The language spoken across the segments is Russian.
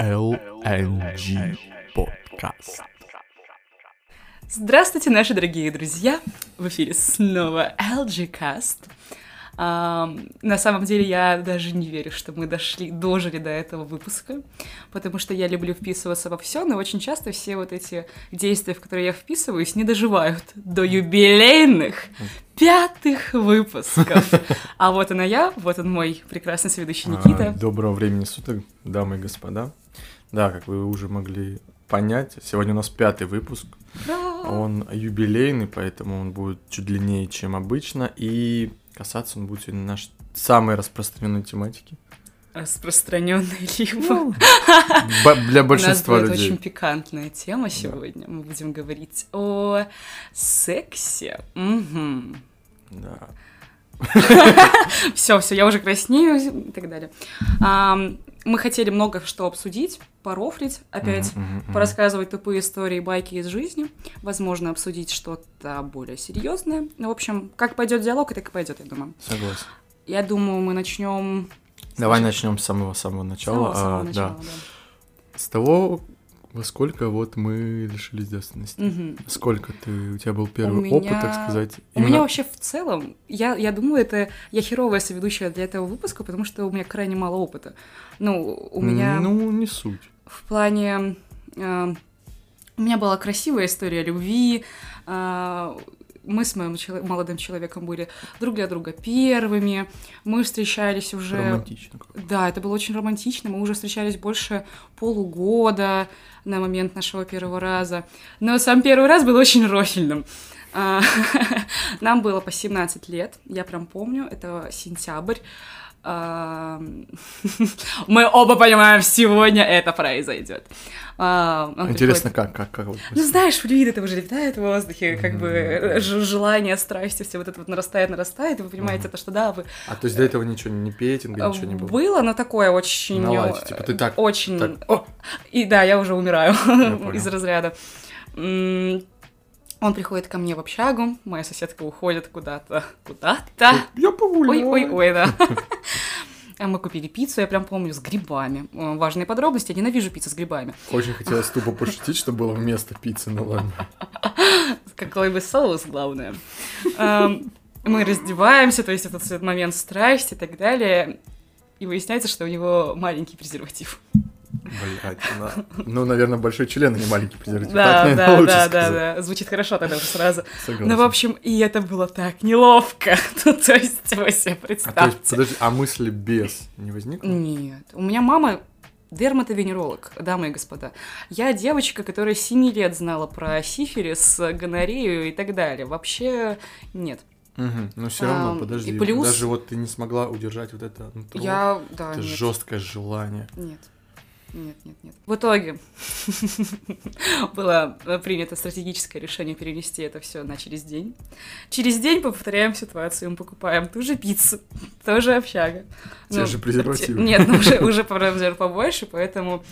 LNG подкаст. Здравствуйте, наши дорогие друзья! В эфире снова LG Cast. А, на самом деле я даже не верю, что мы дошли, дожили до этого выпуска, потому что я люблю вписываться во все, но очень часто все вот эти действия, в которые я вписываюсь, не доживают до юбилейных пятых выпусков. А вот она я, вот он мой прекрасный соведущий Никита. А, доброго времени суток, дамы и господа. Да, как вы уже могли понять, сегодня у нас пятый выпуск. Он юбилейный, поэтому он будет чуть длиннее, чем обычно. И касаться он будет сегодня нашей самой распространенной тематики. Распространенный либо. Ну, Б- для большинства У нас будет людей. очень пикантная тема сегодня. Мы будем говорить о сексе. Мгм. Да. Все, все, я уже краснею и так далее. Мы хотели много что обсудить, порофлить, опять мгм, мгм. порассказывать тупые истории, байки из жизни, возможно, обсудить что-то более серьезное. Ну, в общем, как пойдет диалог, так и пойдет, я думаю. Согласен. Я думаю, мы начнем Давай начнем с самого-самого начала. самого А, начала, Да. да. С того, во сколько вот мы лишились девственности. Мгм. Сколько ты, у тебя был первый меня- опыт, так сказать? У меня Именно- вообще в целом, я, я думаю, это я херовая соведущая для этого выпуска, потому что у меня крайне мало опыта. Ну, у меня Ну, не суть. в плане... э, у меня была красивая история любви, э, мы с моим чело- молодым человеком были друг для друга первыми, мы встречались уже... Романтично. Да, это было очень романтично. Мы уже встречались больше полугода на момент нашего первого раза. Но сам первый раз был очень рофильным. А, Нам было по 17 лет, я прям помню, это сентябрь. Мы оба понимаем, сегодня это произойдет. Интересно, как, как, как ну, знаешь, флюид это уже летает в воздухе, как бы э, желание, страсть, все вот это вот нарастает, нарастает, и вы понимаете, то, что да, вы А то есть до этого ничего, ни петинга, ничего не было? было, но такое очень... Э, типа ты так, Очень... И да, я уже умираю из разряда. Он приходит ко мне в общагу, моя соседка уходит куда-то, куда-то. Я погуляю. Ой-ой-ой, да. А Мы купили пиццу, я прям помню, с грибами. Э, Важные подробности, я ненавижу пиццу с грибами. Очень хотелось тупо пошутить, что было вместо пиццы, ну ладно. Какой бы соус, главное. Эм, Мы раздеваемся, то есть этот момент страсти и так далее. И выясняется, что у него маленький презерватив. Блять, ну, наверное, большой член, а не маленький презерватив. Да, Так, да, да, да, да. Звучит хорошо тогда уже сразу. Согласен. Ну, в общем, и это было так неловко. Ну, то есть, вы себе А, представьте. есть, подожди, а мысли без не возникло? Нет. У меня мама дерматовенеролог, дамы и господа. Я девочка, которая 7 лет знала про сифилис, гонорею и так далее. Вообще нет. Мгм, Но все равно, Ам, подожди. и плюс- Даже вот ты не смогла удержать вот это нутро, Я, да, это нет. жесткое желание. Нет. Нет, нет, нет. В итоге было принято стратегическое решение перенести это все на через день. Через день повторяем ситуацию, мы покупаем ту же пиццу, тоже общага. Те же презервативы. Нет, ну уже, уже по размеру побольше, поэтому,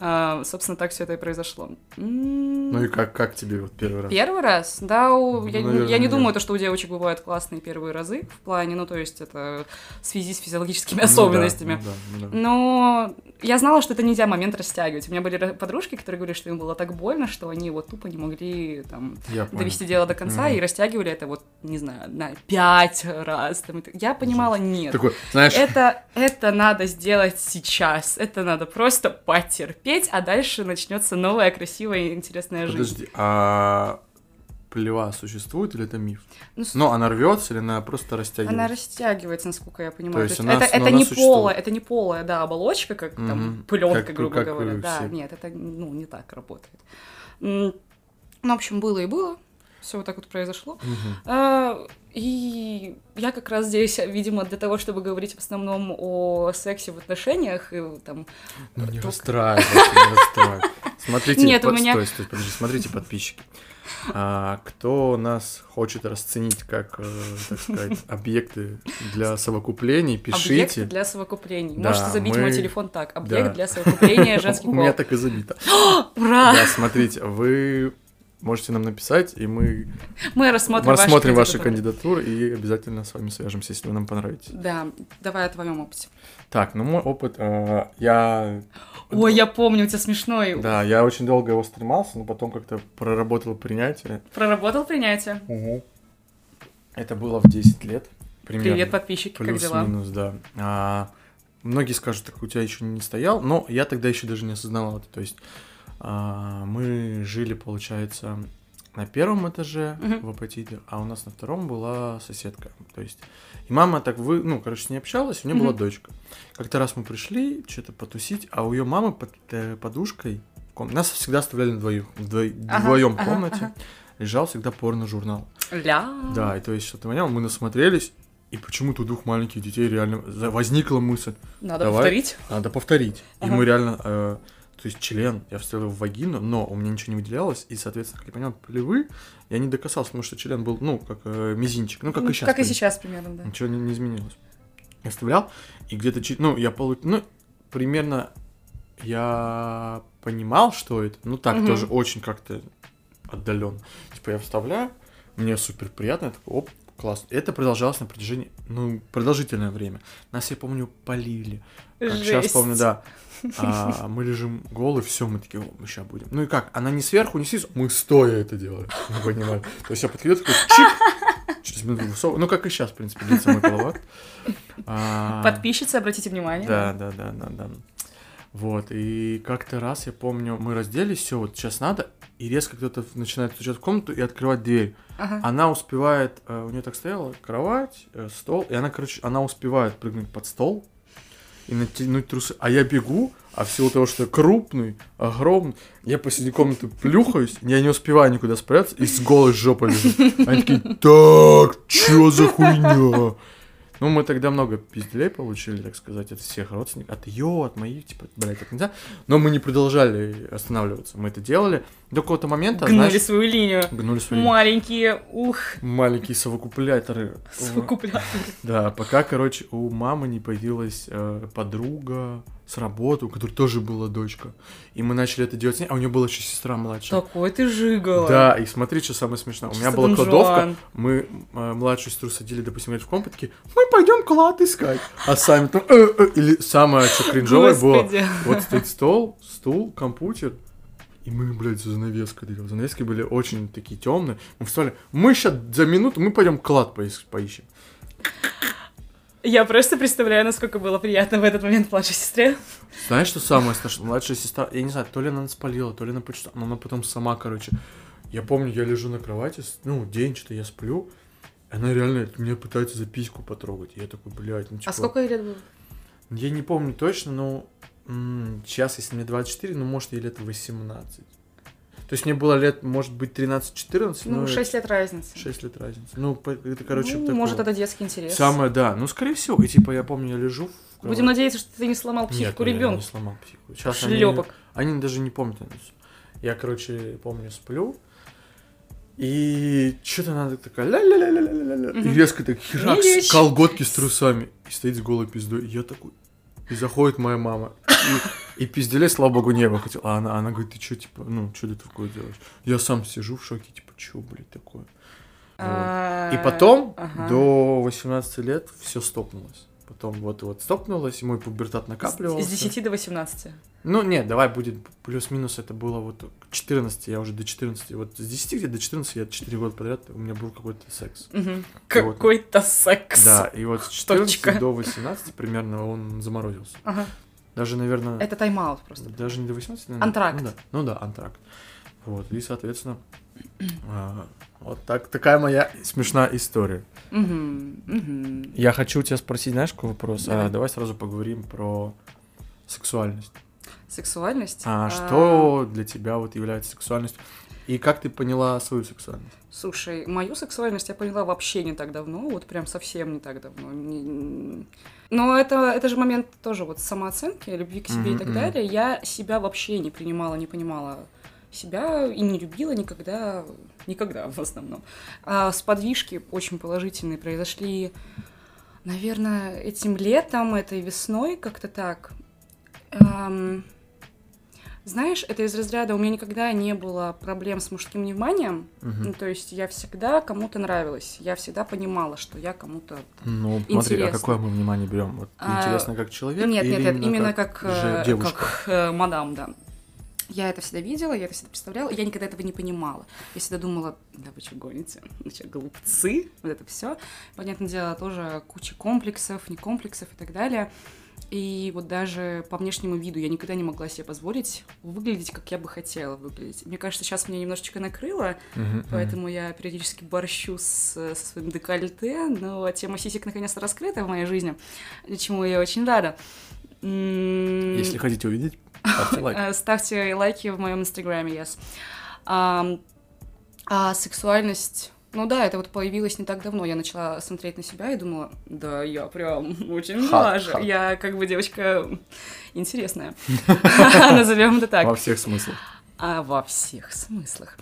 а, собственно, так все это и произошло. Ну и как, как тебе вот первый раз? Первый раз, да, у- я, не- Наверное, я не думаю, то, что у девочек бывают классные первые разы в плане, ну, то есть это в связи с физиологическими Ну да, особенностями. ну да, ну да. Но я знала, что это нельзя момент растягивать. У меня были подружки, которые говорили, что им было так больно, что они вот тупо не могли там Я понял. довести дело до конца Мгм. и растягивали это вот, не знаю, на пять раз. там. Я понимала, нет. Такой, знаешь, Это, это надо сделать сейчас. Это надо просто потерпеть, а дальше начнется новая, красивая и интересная жизнь. подожди, а плева существует или это миф? Ну, Но она рвется или она просто растягивается? Она растягивается, насколько я понимаю. То есть есть она- это, это она не существует. полая, это не полая, да, оболочка, как там Мгм. пленка, Как- грубо как говоря. вы Да, все. нет, это ну не так работает. Ну, в общем, было и было. Все вот так вот произошло. Мгм. А, И я как раз здесь, видимо, для того, чтобы говорить в основном о сексе в отношениях и там. Ну не расстраивайся, не расстраивайся. Смотрите, Нет, у под- меня- стой, стой, подожди, смотрите, подписчики. А, кто нас хочет расценить как, э, так сказать, объекты для совокуплений, пишите. для совокуплений. Да, Можете забить мы- мой телефон так. Объект Да. для совокупления женский У меня так и забито. Ура! Да, смотрите, вы можете нам написать, и мы Мы рассмотрим, рассмотрим ваши кандидатуры. кандидатуры и обязательно с вами свяжемся, если вы нам понравитесь. Да, давай о твоем опыте. Так, ну мой опыт, э, я... Ой, я помню, у тебя смешной. Да, я очень долго его стремался, но потом как-то проработал принятие. Проработал принятие. Это было в 10 лет. Примерно. Привет, подписчики, как дела? Плюс-минус, да. А, многие скажут, так у тебя еще не стоял, но я тогда еще даже не осознавал это. То есть мы жили, получается, на первом этаже Мгм. в апатите, а у нас на втором была соседка. То есть и мама так вы, ну, короче, с ней общалась, у нее была Мгм. дочка. Как-то раз мы пришли что-то потусить, а у ее мамы под э, подушкой ком- нас всегда оставляли на двоих, Ага, вдвоем ага, комнате. ага. Лежал всегда порно-журнал. Ля. Да, и то есть что-то понял, мы насмотрелись, и почему-то у двух маленьких детей реально возникла мысль, Надо Давай. повторить. надо повторить. И Ага. мы реально, э, то есть член я вставил в вагину, но у меня ничего не выделялось, и, соответственно, как я понял, плевы я не докасался, потому что член был, ну, как э, мизинчик, ну, как Ну, и сейчас. Как и сейчас примерно, да. Ничего не, не изменилось. Я вставлял, и где-то, ну, я получ... ну, примерно я понимал, что это, ну, так, Мгм. тоже очень как-то отдаленно. Типа я вставляю, мне супер приятно, я такой, оп, класс. Это продолжалось на протяжении, ну, продолжительное время. Нас, я помню, полили. Как сейчас Жесть. помню, да. А, мы лежим голые, все, мы такие, мы сейчас будем. Ну и как, она не сверху, не снизу, мы стоя это делаем, не понимаю. То есть я подходил, такой, чик, через минуту высоко, ну как и сейчас, в принципе, длится мой половак. А, Подписчицы, обратите внимание. да, да, да, да, да. Вот, и как-то раз, я помню, мы разделись, все, вот сейчас надо, и резко кто-то начинает стучать в комнату и открывать дверь. Ага. Она успевает, э, у нее так стояла кровать, э, стол, и она, короче, она успевает прыгнуть под стол и натянуть трусы. А я бегу, а в силу того, что я крупный, огромный, я посреди комнаты плюхаюсь, я не успеваю никуда спрятаться, и с голой жопой лежу. Они такие, так, чё за хуйня? Ну, мы тогда много пизделей получили, так сказать, от всех родственников, от ее, от моих, типа, блядь, так нельзя. Но мы не продолжали останавливаться, мы это делали до какого-то момента, Гнули знаешь, свою линию. гнули свои Маленькие, ух, маленькие совокупляторы. совокупляторы. Да, пока, короче, у мамы не появилась э, подруга с работы, у которой тоже была дочка. И мы начали это делать с ней, а у нее была еще сестра младшая. Такой ты жигала. Да, и смотри, что самое смешное. У меня Чисто была Дон кладовка, мы э, младшую сестру садили, допустим, в комп, такие, мы пойдем клад искать. А сами там, «Э, э». или самое, что кринжовое было, вот стоит стол, стул, компьютер, и мы, блядь, за занавеской дырявы. Занавески были очень такие темные. Мы встали, мы сейчас за минуту, мы пойдем клад поищем. Я просто представляю, насколько было приятно в этот момент младшей сестре. Знаешь, что самое страшное? Младшая сестра, я не знаю, то ли она спалила, то ли она почитала, но она потом сама, короче. Я помню, я лежу на кровати, ну, день что-то я сплю, она реально меня пытается за письку потрогать. Я такой, блядь, ну типа... А сколько ей лет было? Я не помню точно, но сейчас, если мне 24, ну, может, ей лет 18. То есть мне было лет, может быть, 13-14, Ну, но 6 лет разницы. 6 лет разницы. Ну, это, короче, Ну, такое. может, это детский интерес. Самое, да. Ну, скорее всего. И, типа, я помню, я лежу в Будем кровати. надеяться, что ты не сломал Нет, психику я ребенка. не сломал психику. Сейчас они- Шлепок. Они, даже не помнят. Я, короче, помню, сплю. И что-то надо такая ля-ля-ля-ля-ля-ля. И Мгм. резко так херак, колготки с трусами. И стоит с голой пиздой. И я такой... И заходит моя мама. И, и пизделей, слава богу, не было. Хотел. А она, она говорит, ты что, типа, ну, что ты такое делаешь? Я сам сижу в шоке, типа, что, блядь, такое? Вот. И потом, Ага. до 18 лет, все стопнулось. Потом вот вот стопнулось, и мой пубертат накапливался. С 10 до 18. Ну, нет, давай будет плюс-минус, это было вот к 14, я уже до 14, вот с 10 где-то до 14 я 4 года подряд, у меня был какой-то секс. Мгм. Какой-то секс. Да, и вот с 14 Точка. до 18 примерно он заморозился. Ага. Даже, наверное, Это тайм-аут просто. даже не до 18, наверное. Антракт. Ну да, ну да, антракт. Вот, и, соответственно, а, вот так, такая моя смешная история. Мгм, мгм. Я хочу тебя спросить, знаешь, какой вопрос? Давай. А, давай сразу поговорим про сексуальность. Сексуальность. А, что для тебя вот является сексуальностью? И как ты поняла свою сексуальность? Слушай, мою сексуальность я поняла вообще не так давно, вот прям совсем не так давно. Но это, это же момент тоже вот самооценки, любви к себе и Мгм, так далее. Я себя вообще не принимала, не понимала себя и не любила никогда, никогда в основном. А сподвижки очень положительные произошли, наверное, этим летом, этой весной, как-то так. Ам, Знаешь, это из разряда у меня никогда не было проблем с мужским вниманием. Мгм. Ну, то есть я всегда кому-то нравилась. Я всегда понимала, что я кому-то... Ну, смотри, а Интересно. какое мы внимание берем? Вот А, интересно как человек? нет, или нет, нет, именно как, же э, девушка? как э, мадам, да. Я это всегда видела, я это всегда представляла, я никогда этого не понимала. Я всегда думала, да вы что гоните? Ну что, глупцы? Вот это все. Понятное дело, тоже куча комплексов, не комплексов и так далее. И вот даже по внешнему виду я никогда не могла себе позволить выглядеть, как я бы хотела выглядеть. Мне кажется, сейчас меня немножечко накрыло, мгм. поэтому я периодически борщу с, со своим декольте, но тема сисек наконец-то раскрыта в моей жизни, чему я очень рада. Если хотите увидеть, ставьте лайк. Э, Ставьте лайки в моем инстаграме, yes. А, сексуальность... Ну да, это вот появилось не так давно. Я начала смотреть на себя и думала, да, я прям очень даже. Я как бы девочка интересная. Назовем это так. Во всех смыслах. А во всех смыслах.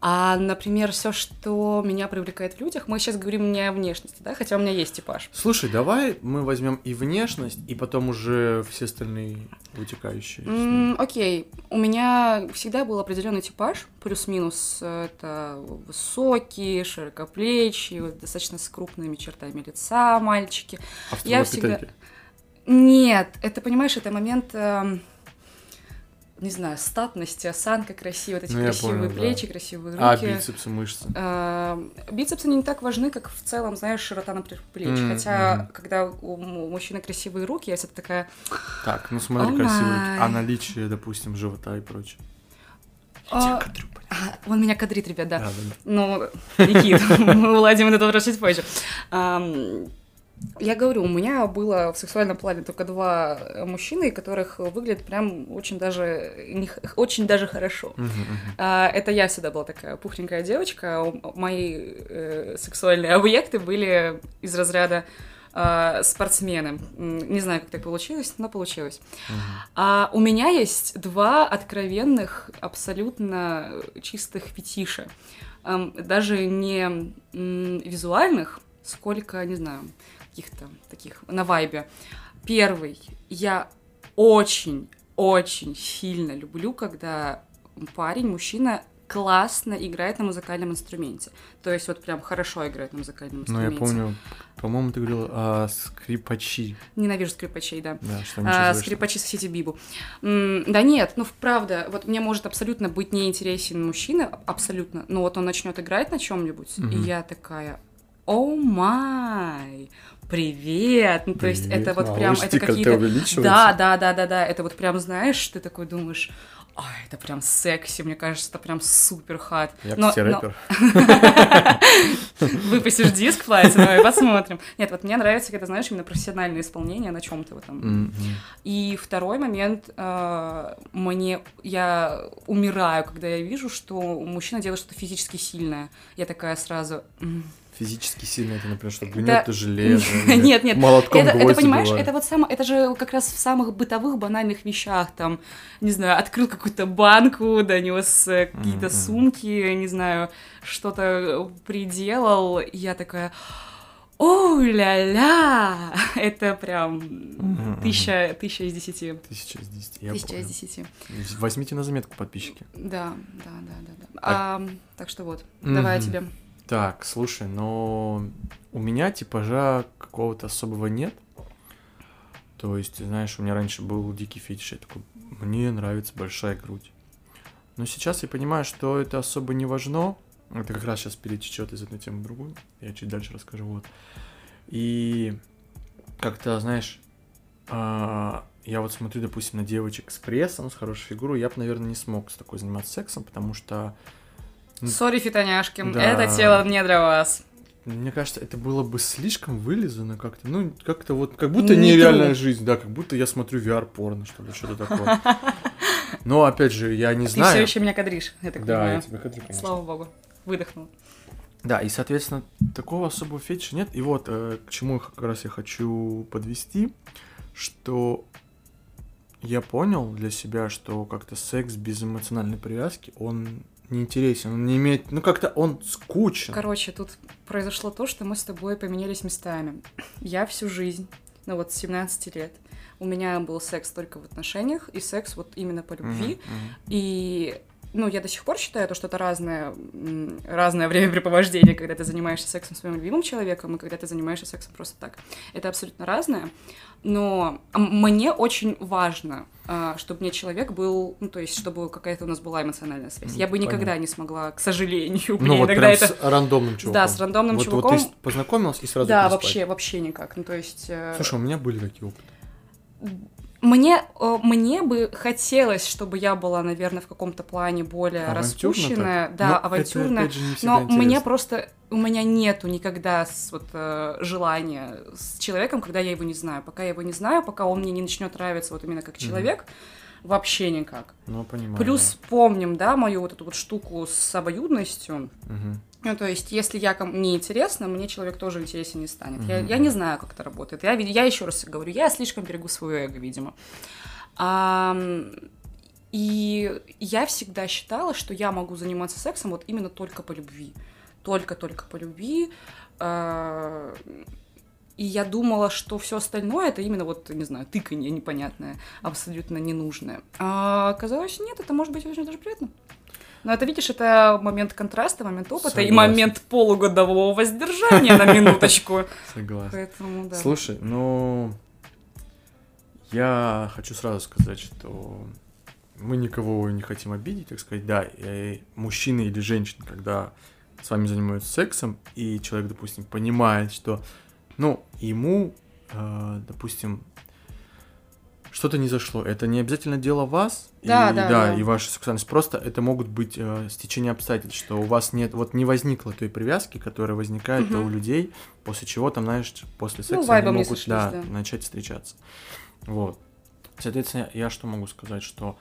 А, например, все, что меня привлекает в людях, мы сейчас говорим не о внешности, да, хотя у меня есть типаж. Слушай, давай мы возьмем и внешность, и потом уже все остальные вытекающие. М, окей, у меня всегда был определенный типаж, плюс-минус э, это высокие, широкоплечие, достаточно с крупными чертами лица мальчики. я Австралопитеки. Нет, это, понимаешь, это момент, эм, не знаю, статности, осанка красивая, вот эти Ну, я красивые понял, да. плечи, красивые руки. А, бицепсы, мышцы. Эм, Бицепсы не так важны, как в целом, знаешь, широта, например, плеч. М, Хотя, когда у мужчины красивые руки, я всегда такая, Так, ну смотри, О красивые. май. А наличие, допустим, живота и прочее. Я А, тебя кадрю, блин. «А, он меня кадрит, ребят, да. Да, да, да. Ну, Никит, мы уладим этот вопрос чуть позже. Я говорю, у меня было в сексуальном плане только два э, мужчины, которых выглядят прям очень даже, не очень даже хорошо. Мгм, мгм. А, Это я всегда была такая пухленькая девочка. Мои э, сексуальные объекты были из разряда а, спортсмены. Не знаю, как так получилось, но получилось. Мгм. А у меня есть два откровенных, абсолютно чистых фетиша. Эм, Даже не м, визуальных, сколько, не знаю, каких-то таких на вайбе. Первый. Я очень, очень сильно люблю, когда парень, мужчина классно играет на музыкальном инструменте. То есть вот прям хорошо играет на музыкальном Ну, я инструменте. помню, по-моему, ты говорил о скрипачи. Ненавижу скрипачей, да. Да, что А, скрипачи соседи Бибу. М, Да нет, ну правда, вот мне может абсолютно быть неинтересен мужчина, абсолютно, но вот он начнет играть на чем-нибудь, и Мгм. я такая, о май, привет, ну то есть это Привет, вот прям, это какие-то... Да, да, да, да, да, это вот прям, знаешь, ты такой думаешь, ой, это прям секси, мне кажется, это прям супер хат. Я, Но- кстати, рэпер. Выпустишь диск платиновый, посмотрим. Нет, вот мне нравится, когда, знаешь, именно профессиональное исполнение на чем-то вот там. И второй момент, э, мне я умираю, когда я вижу, что мужчина делает что-то физически сильное. Я такая сразу. Физически сильно это, например, что гнет ты железо. Нет, нет. Молотком Это, это, понимаешь, бывает. это вот само, это же как раз в самых бытовых банальных вещах, там, не знаю, открыл какую-то банку, донес э, какие-то Мгм. сумки, не знаю, что-то приделал, и я такая, о ля-ля, это прям Мгм, тысяча, тысяча из десяти. Тысяча из десяти, я Тысяча из понял. десяти. Возьмите на заметку, подписчики. Да, да, да, да, да. А- А, так что вот, давай Мгм. тебе. Так, слушай, но у меня типажа какого-то особого нет. То есть, знаешь, у меня раньше был дикий фетиш, я такой, мне нравится большая грудь. Но сейчас я понимаю, что это особо не важно. Это как раз сейчас перетечет из одной темы в другую. Я чуть дальше расскажу. Вот. И как-то, знаешь, а, я вот смотрю, допустим, на девочек с прессом, с хорошей фигурой, я бы, наверное, не смог с такой заниматься сексом, потому что. Сори, фитоняшки, Да. это тело не для вас. Мне кажется, это было бы слишком вылизано как-то. Ну, как-то вот, как будто Не нереальная жизнь, да, как будто я смотрю VR-порно, что ли, что-то такое. Но, опять же, я не Ты все знаю. еще меня кадришь, я так Да, я понимаю. тебя кадрю, конечно. Слава богу. Выдохнул. Да, и, соответственно, такого особого фетиша нет. И вот, э, к чему как раз я хочу подвести, что я понял для себя, что как-то секс без эмоциональной привязки, он неинтересен, он не имеет, ну как-то он скучен. Короче, тут произошло то, что мы с тобой поменялись местами. Я всю жизнь, ну вот с 17 лет, у меня был секс только в отношениях, и секс вот именно по любви. Мгм. И, ну, я до сих пор считаю, то, что это разное, разное времяпрепровождение, когда ты занимаешься сексом с своим любимым человеком, и когда ты занимаешься сексом просто так. Это абсолютно разное. Но мне очень важно, а, чтобы мне человек был, ну, то есть, чтобы какая-то у нас была эмоциональная связь. М, Я бы никогда понятно. не смогла, к сожалению, Ну вот прям это... с рандомным чуваком. Да, с рандомным вот, чуваком. Вот ты познакомилась и сразу Да, переспать. вообще, вообще никак. Ну, то есть... э, Слушай, у меня были такие опыты. Мне, э, мне бы хотелось, чтобы я была, наверное, в каком-то плане более Авантюрно распущенная, так? да, Но это, авантюрная. опять же, не всегда Но мне интересно. просто у меня нету никогда с, вот, э, желания с человеком, когда я его не знаю. Пока я его не знаю, пока он мне не начнет нравиться вот именно как человек, вообще никак. Ну, понимаю. Плюс помним, да, мою вот эту вот штуку с обоюдностью. да. Ну, то есть, если я кому не интересна, мне человек тоже интересен не станет. Я, Мгм. я не знаю, как это работает. Я, я еще раз говорю, я слишком берегу свое эго, видимо. Ам, и я всегда считала, что я могу заниматься сексом вот именно только по любви. Только-только по любви. А, И я думала, что все остальное это именно вот, не знаю, тыканье непонятное, абсолютно ненужное. А оказалось, нет, это может быть очень даже приятно. Но это, видишь, это момент контраста, момент опыта и Согласен. момент полугодового воздержания на минуточку. Согласен. Поэтому, да. Слушай, ну, я хочу сразу сказать, что мы никого не хотим обидеть, так сказать, да, и мужчина или женщина, когда с вами занимаются сексом, и человек, допустим, понимает, что, ну, ему, э, допустим, что-то не зашло. Это не обязательно дело вас, Да, и, да, да. и ваша сексуальность. Просто это могут быть э, стечения обстоятельств, что у вас нет, вот не возникло той привязки, которая возникает Мгм. у людей, после чего там, знаешь, после Ну, секса вайбом они могут, сошлись, да, да. начать встречаться. Вот. Соответственно, я что могу сказать, что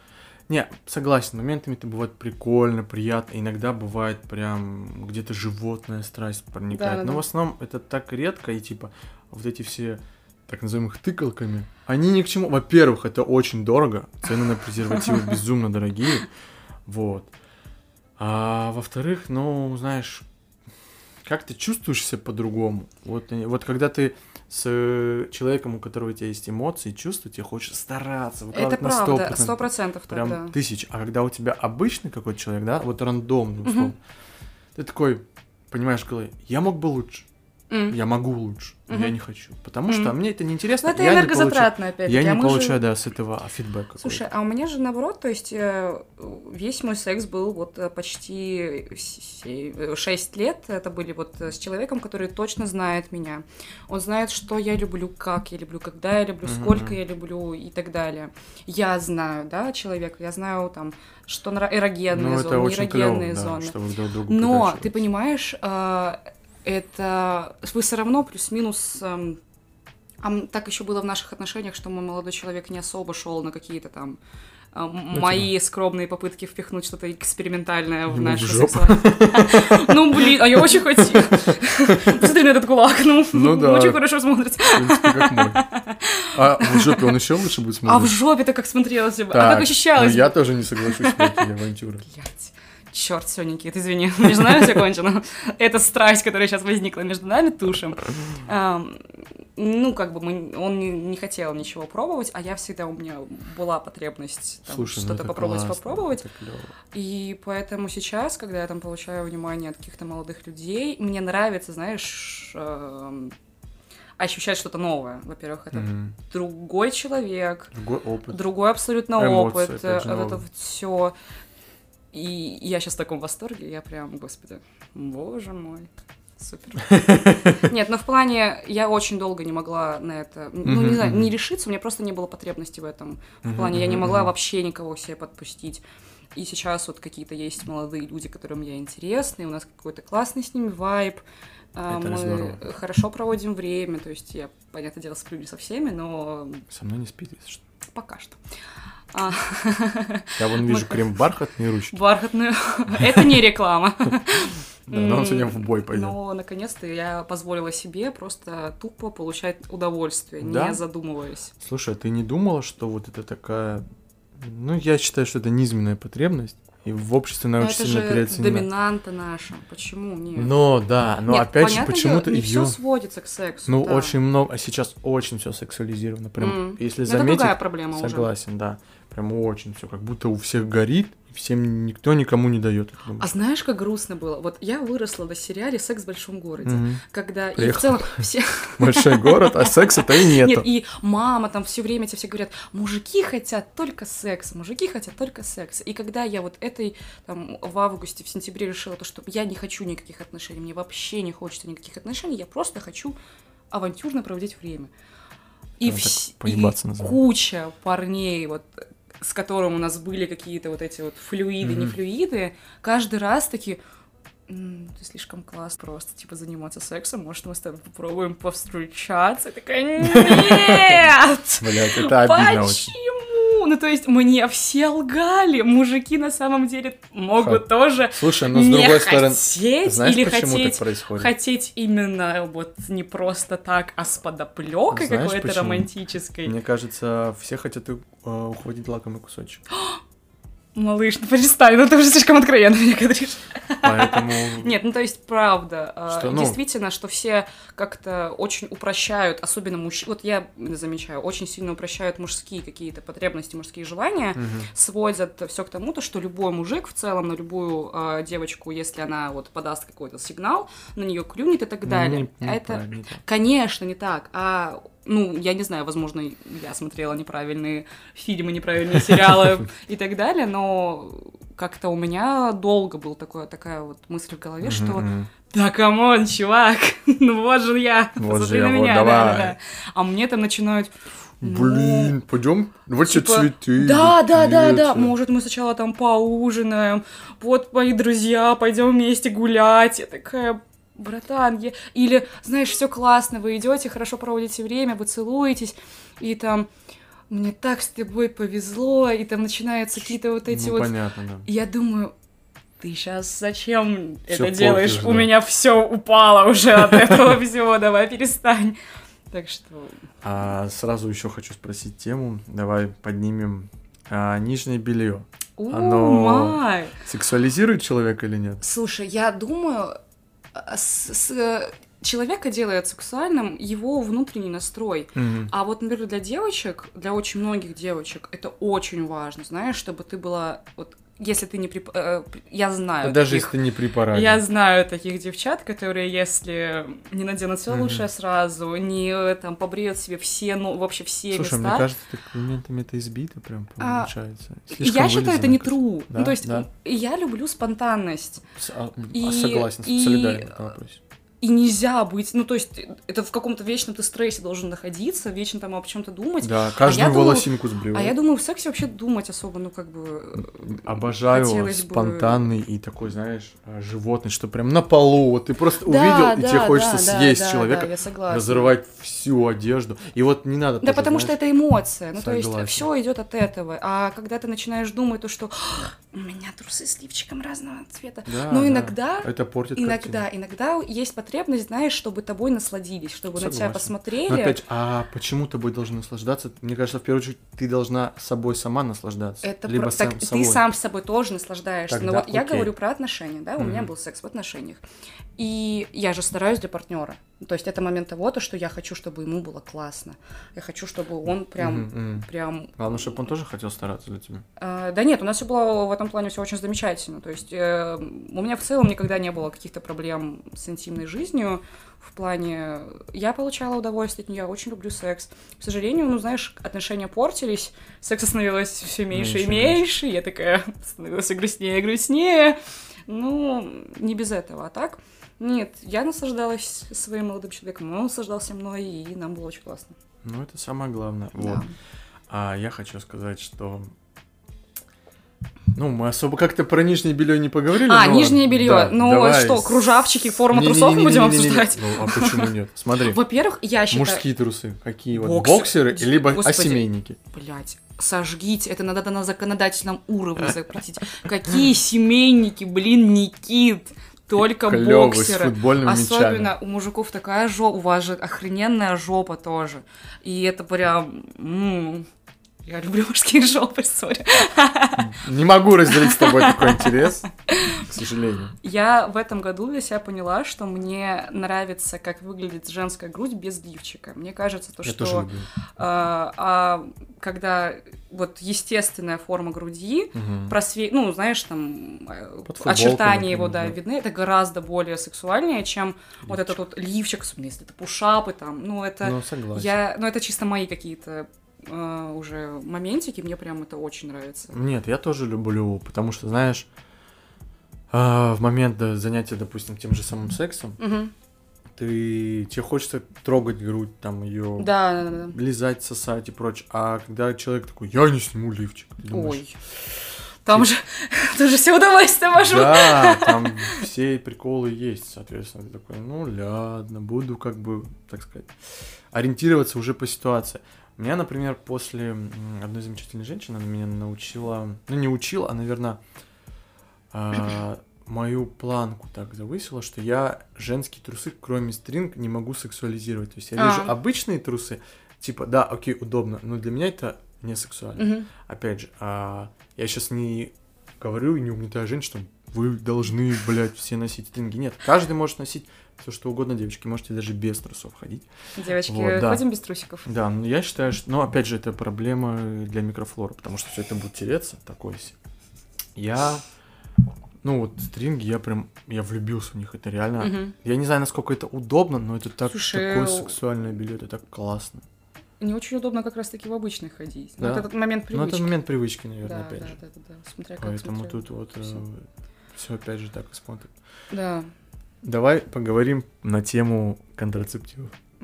не, согласен, моментами это бывает прикольно, приятно, иногда бывает прям где-то животная страсть проникает, Да-да-да. но в основном это так редко, и типа вот эти все так называемых тыкалками, они ни к чему. Во-первых, это очень дорого, цены на презервативы безумно дорогие, вот. А во-вторых, ну, знаешь, как ты чувствуешь себя по-другому. Вот, э, вот когда ты с э, человеком, у которого у тебя есть эмоции, чувства, тебе хочется стараться, Это выкладывать на правда, 100%. сто процентов Прям да. тысяч. А когда у тебя обычный какой-то человек, да, вот рандомный, условно, ты такой, понимаешь, я мог бы лучше, М. я могу лучше, но я не хочу. Потому что Мгм. мне это неинтересно, Ну, это я не получаю, энергозатратно, опять я не получаю, да, с этого фидбэка. Слушай, а у меня же наоборот, то есть э, весь мой секс был вот э, почти 6 лет. Это были вот с человеком, который точно знает меня. Он знает, что я люблю, как я люблю, когда я люблю, Мгм. сколько я люблю и так далее. Я знаю, да, человека, я знаю там, что эрогенные ну, зоны, да, зоны. что другу Но ты понимаешь, а, это вы все равно плюс-минус. ам, так еще было в наших отношениях, что мой молодой человек не особо шел на какие-то там ам, Ну, мои скромные попытки впихнуть что-то экспериментальное в нашу жопу. сексуальность. Ну, блин, а я очень хотела. Посмотри на этот кулак, ну, Ну очень хорошо смотрится. А в жопе он еще лучше будет А в смотреться? жопе-то как смотрелось бы, а как ощущалось Ну, я тоже не соглашусь с такие авантюры. Блять. Черт, все, Никит, извини, между нами все кончено. Это страсть, которая сейчас возникла между нами, тушим. Ну, как бы мы, он не, не хотел ничего пробовать, а я всегда, у меня была потребность там, ну что-то попробовать, классно, попробовать. И поэтому сейчас, когда я там получаю внимание от каких-то молодых людей, мне нравится, знаешь, эм, ощущать что-то новое. Во-первых, это Мгм. другой человек, Другой опыт. другой абсолютно Эмоции, опыт, э, новые. это все. И я сейчас в таком восторге, я прям, господи, боже мой, супер. Нет, но в плане, я очень долго не могла на это, ну, Мгм, не знаю, не решиться, у меня просто не было потребности в этом. В плане, я не могла вообще никого себе подпустить. И сейчас вот какие-то есть молодые люди, которым я интересны, и у нас какой-то классный с ними вайб. а, Это Мы здорово. хорошо проводим время, то есть я, понятное дело, сплю не со всеми, но Со мной не спит, если что. пока что. А, Я вон вижу крем бархатные ручки. Бархатную. Это не реклама. Да, но он сегодня в бой пойдет. Но наконец-то я позволила себе просто тупо получать удовольствие, Да? не задумываясь. Слушай, а ты не думала, что вот это такая... Ну, я считаю, что это низменная потребность. И в обществе она Но очень это сильно же переоценена. доминанта наша. Почему нет? Но да, но Нет, опять же почему-то ее. все сводится к сексу. Ну, да. очень много, а сейчас очень все сексуализировано. Прям, М. если Но Это заметить, другая проблема уже. согласен, да. Прям очень все, как будто у всех горит, и всем никто никому не дает. А знаешь, как грустно было? Вот я выросла на сериале «Секс в большом городе», Мгм. когда и в Приехал. целом все... Большой город, а секса-то и нету. Нет, и мама там все время тебе все говорят, мужики хотят только секса, мужики хотят только секса. И когда я вот этой, там, в августе, в сентябре решила то, что я не хочу никаких отношений, мне вообще не хочется никаких отношений, я просто хочу авантюрно проводить время. И, вс- и куча парней, вот, с которым у нас были какие-то вот эти вот флюиды, не Мгм. флюиды, каждый раз такие, «М, ты слишком класс просто, типа, заниматься сексом, может, мы с тобой попробуем повстречаться? Я такая, нет! Блять, это обидно очень. Почему? Ну, то есть, мне все лгали. Мужики на самом деле могут Ха. тоже Слушай, но с не другой стороны, хотеть знаешь, или почему хотеть, так происходит? хотеть именно вот не просто так, а с подоплекой какой-то романтической. Мне кажется, все хотят э, ухватить лакомый кусочек. Малыш, ну перестань, ну ты уже слишком откровенно мне говоришь. Поэтому... Нет, ну то есть правда, а, Что, ну? действительно, что все как-то очень упрощают, особенно мужчины, вот я замечаю, очень сильно упрощают мужские какие-то потребности, мужские желания, Мгм. сводят все к тому, то, что любой мужик в целом на любую а, девочку, если она вот подаст какой-то сигнал, на нее клюнет и так далее. Не- не Это, правильно, конечно, не так, а ну, я не знаю, возможно, я смотрела неправильные фильмы, неправильные сериалы и так далее, но как-то у меня долго была такое, такая вот мысль в голове, что да, come on, чувак, ну вот же я, Вот посмотри же на я, вот меня, давай. да-да-да. А мне там начинают... ну, Блин, пойдем? Вот типа, цветы. Да, да, да, да. букеты. Может, мы сначала там поужинаем. Вот мои друзья, пойдем вместе гулять. Я такая, братан, я... или, знаешь, все классно, вы идете, хорошо проводите время, вы целуетесь, и там мне так с тобой повезло, и там начинаются какие-то вот эти Ну, вот. понятно, да. Я думаю, ты сейчас зачем Всё это делаешь? портишь, У да. меня все упало уже от этого всего, давай перестань. Так что А сразу еще хочу спросить тему. Давай поднимем а, нижнее белье. Оно- май! Сексуализирует человека или нет? Слушай, я думаю, с- с- э, человека делает сексуальным его внутренний настрой. Мгм. А вот, например, для девочек, для очень многих девочек, это очень важно, знаешь, чтобы ты была вот если ты не прип... э, при- я знаю Даже таких- если ты не при параде. я знаю таких девчат, которые, если не наденут все Мгм. лучшее сразу, не там побреют себе все, ну, вообще все Слушай, места. мне кажется, так моментами это избито прям А, получается. Слишком я считаю, это не true. Да? Ну, то есть, Да. я люблю спонтанность. С- а, И- а, согласен, и- солидарен в этом вопросе. И нельзя быть, ну, то есть, это в каком-то вечном ты стрессе должен находиться, вечно там об чем-то думать. Да, каждую я думаю- волосинку сблевал. А я думаю, в сексе вообще думать особо, ну, как бы... э, Обожаю хотелось бы- спонтанный и такой, знаешь, а, животный, что прям на полу, вот ты просто Да, увидел, и да, тебе хочется да, да, съесть да, человека, да, я согласна. разрывать всю одежду. И вот не надо Да, тоже, потому что знаешь, это эмоция. Ну, то есть, Согласен. все идет от этого. А когда ты начинаешь думать, то что у меня трусы с лифчиком разного цвета. Да, Но да. иногда, Это портит иногда, картину. иногда есть потребность, знаешь, чтобы тобой насладились, чтобы на тебя Согласен. посмотрели. Но опять, а почему тобой должны наслаждаться? Мне кажется, в первую очередь, ты должна собой сама наслаждаться. Это либо про- сам так собой. ты сам с собой тоже наслаждаешься. Но Тогда вот я окей. говорю про отношения, да, у меня Мгм. был секс в отношениях. И я же стараюсь для партнера. То есть это момент того, то, что я хочу, чтобы ему было классно. Я хочу, чтобы он прям, мгм. прям Главное, чтобы он тоже хотел стараться для тебя. А, Да нет, у нас все было в этом плане все очень замечательно. То есть э, у меня в целом никогда не было каких-то проблем с интимной жизнью. В плане я получала удовольствие от нее, я очень люблю секс. К сожалению, ну знаешь, отношения портились, секса становилось все меньше, и Меньше, меньше. Я такая становилась грустнее и грустнее. Ну, не без этого. А так, нет, я наслаждалась своим молодым человеком, он наслаждался мной, и нам было очень классно. Ну, это самое главное. Вот. Да. А я хочу сказать, что... Ну, мы особо как-то про нижнее белье не поговорили. А, но нижнее белье. Да, ну давай что, кружавчики, форма трусов мы будем обсуждать? Ну, а почему нет? Смотри, Во-первых, я считаю... мужские трусы. Какие вот? Боксер- Боксеры, либо осемейники. Блять, сожгите, это надо на законодательном уровне запретить. Какие семейники, блин, Никит, только Клёвый, боксеры. Особенно мячами. у мужиков такая жопа, у вас же охрененная жопа тоже. И это прям... м, я люблю мужские жопы, сори. Не могу разделить с тобой такой интерес, к сожалению. Я в этом году для себя поняла, что мне нравится, как выглядит женская грудь без лифчика. Мне кажется, то, Я что а, а когда вот естественная форма груди, Мгм. просве... ну, знаешь, там э, очертания его, да, да. видны, это гораздо более сексуальнее, чем вот Лифчик. этот вот лифчик, особенно если это пушапы там, ну, это... Ну, согласен. я... Ну, это чисто мои какие-то э, уже моментики, мне прям это очень нравится. Нет, я тоже люблю, потому что, знаешь, а, в момент занятия, допустим, тем же самым сексом, Мгм. ты тебе хочется трогать грудь, там ее Да, да, да, да. лизать, сосать и прочее. А когда человек такой, я не сниму лифчик, ты думаешь, Ой. Там же тоже все удовольствие вожу. Да, там все приколы есть, соответственно. Ты такой, ну ладно, буду как бы, так сказать, ориентироваться уже по ситуации. Меня, например, после одной замечательной женщины, она меня научила, ну не учила, а, наверное, мою планку так завысила, что я женские трусы, кроме стринг, не могу сексуализировать. То есть я вижу А. обычные трусы, типа, да, окей, удобно, но для меня это не сексуально Мгм. опять же, а, я сейчас не говорю и не угнетаю женщин, что вы должны, блядь, все носить стринги. Нет, каждый может носить все что угодно, девочки, можете даже без трусов ходить. Девочки, Вот, да. ходим без трусиков. Да, но я считаю, что, ну, опять же, это проблема для микрофлоры, потому что все это будет тереться, такое себе. Я, ну, вот стринги, я прям, я влюбился в них, это реально, Мгм. я не знаю, насколько это удобно, но это так, Слушай, такое у- сексуальное белье, это так классно. Не очень удобно как раз-таки в обычных ходить. Ну, Да. Вот этот момент Ну, привычки. это момент привычки, наверное, да, опять да, же. да, да, да. Смотря как Поэтому смотрю. тут вот Всё. все опять же так и смотрит. Да. Давай поговорим на тему контрацептивов.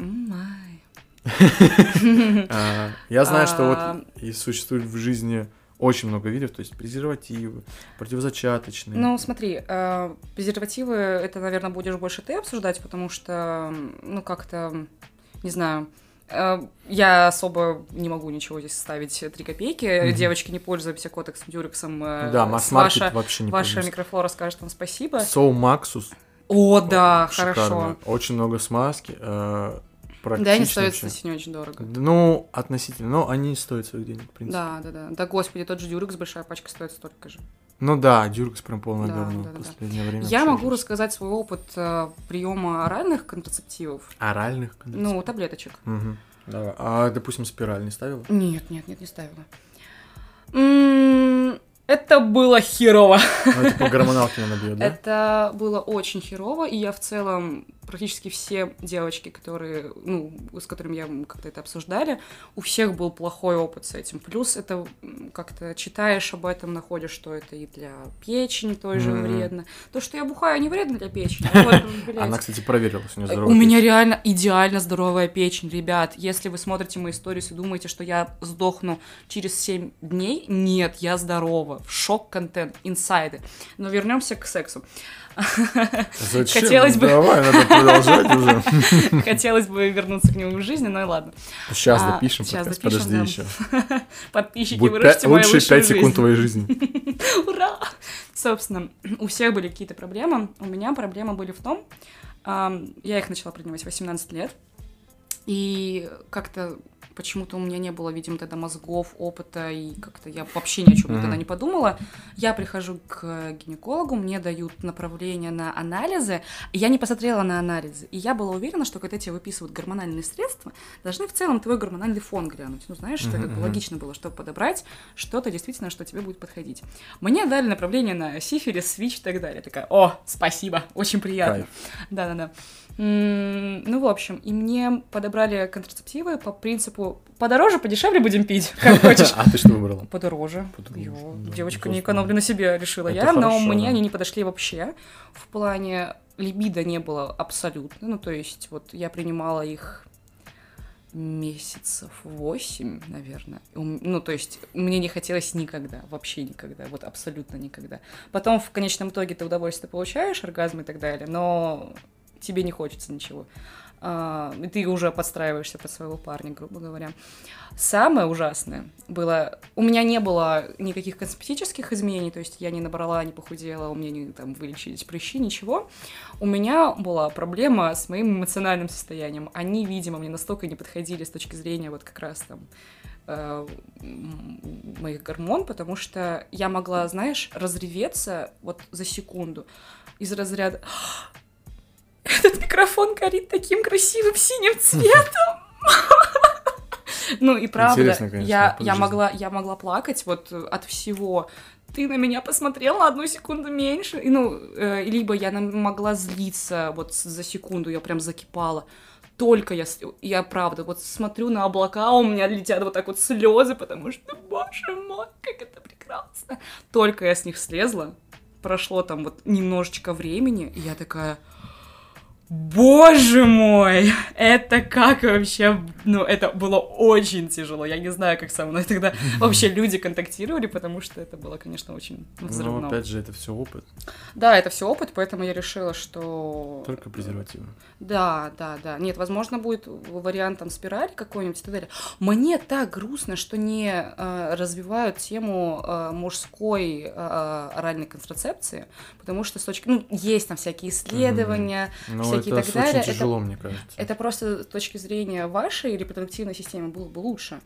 А, Я знаю, что А. вот и существует в жизни очень много видов, то есть презервативы, противозачаточные. Ну, смотри, э, презервативы, это, наверное, будешь больше ты обсуждать, потому что, ну, как-то, не знаю, э, я особо не могу ничего здесь ставить 3 копейки. Мгм. Девочки, не пользуемся котексом, дюрексом. э, да, масс-маркет ваша, вообще не ваша пользуюсь. микрофлора скажет вам спасибо. Соу Максус. О, да, шикарно. хорошо. Очень много смазки. э, Да, они стоят, кстати, не очень дорого. Ну, относительно, но они стоят своих денег, в принципе. Да, да, да. Да, господи, тот же дюрекс, большая пачка стоит столько же. Ну да, Дюрекс прям полное Да, говно да, да, в да. последнее время. Я могу жесть. рассказать свой опыт э, приема оральных контрацептивов. Оральных контрацептивов? Ну, таблеточек. Мгм. Давай. А, допустим, спираль не ставила? Нет, нет, нет, не ставила. М, Это было херово. Ну, это по гормоналке она бьет, да? Это было очень херово, и я в целом практически все девочки, которые, ну, с которыми я как-то это обсуждали, у всех был плохой опыт с этим. Плюс это как-то читаешь об этом, находишь, что это и для печени той же Мгм. вредно. То, что я бухаю, не вредно для печени. Она, кстати, проверилась, у нее здоровая У меня реально идеально здоровая печень, ребят. Если вы смотрите мои истории и думаете, что я сдохну через 7 дней, нет, я здорова. Шок-контент, инсайды. Но вернемся к сексу. Зачем? хотелось бы- Давай, надо продолжать уже. Хотелось бы вернуться к нему в жизни, но и ладно. Сейчас А, допишем щас подкаст, допишем, подожди да. еще. Подписчики, Будет вырежьте пя- мою лучшие лучшую 5 секунд жизнь. твоей жизни. Ура! Собственно, у всех были какие-то проблемы. У меня проблемы были в том, я их начала принимать в 18 лет, и как-то почему-то у меня не было, видимо, тогда мозгов, опыта, и как-то я вообще ни о чем Мгм. тогда не подумала. Я прихожу к гинекологу, мне дают направление на анализы, и я не посмотрела на анализы. И я была уверена, что когда тебе выписывают гормональные средства, должны в целом твой гормональный фон глянуть. Ну, знаешь, что Мгм, как бы логично было, чтобы подобрать что-то действительно, что тебе будет подходить. Мне дали направление на сифилис, СВИЧ и так далее. Я такая, о, спасибо, очень приятно. Да-да-да. Ну, в общем, и мне подобрали контрацептивы по принципу подороже, подешевле будем пить, как хочешь. А ты что выбрала? Подороже. Да, Девочка, ну, не экономлю на себе, решила я, но мне они не подошли вообще. В плане либидо не было абсолютно. Ну, то есть, вот я принимала их месяцев восемь, наверное. Ну, то есть, мне не хотелось никогда, вообще никогда, вот абсолютно никогда. Потом в конечном итоге ты удовольствие получаешь, оргазм и так далее, но тебе не хочется ничего. А, и ты уже подстраиваешься под своего парня, грубо говоря. Самое ужасное было... У меня не было никаких косметических изменений, то есть я не набрала, не похудела, у меня не там вылечились прыщи, ничего. У меня была проблема с моим эмоциональным состоянием. Они, видимо, мне настолько не подходили с точки зрения вот как раз там э, моих гормон, потому что я могла, знаешь, разреветься вот за секунду из разряда «Этот микрофон горит таким красивым синим цветом!» Ну и правда, я, я, могла, я могла плакать вот от всего. Ты на меня посмотрел на одну секунду меньше. И, ну, э, либо я могла злиться вот за секунду, я прям закипала. Только я, я правда, вот смотрю на облака, у меня летят вот так вот слезы, потому что, боже мой, как это прекрасно. Только я с них слезла, прошло там вот немножечко времени, и я такая, Боже мой, это как вообще, ну, это было очень тяжело. Я не знаю, как со мной тогда вообще люди контактировали, потому что это было, конечно, очень взрывно. Ну, опять же, это все опыт. Да, это все опыт, поэтому я решила, что... Только презервативы. Да, да, да. Нет, возможно, будет вариант там спираль какой-нибудь и так далее. Мне так грустно, что не э, развивают тему э, мужской э, оральной контрацепции, потому что с точки... Ну, есть там всякие исследования, mm-hmm. всякие это и так далее. Очень тяжело, это, мне кажется. Это просто с точки зрения вашей репродуктивной системы было бы лучше.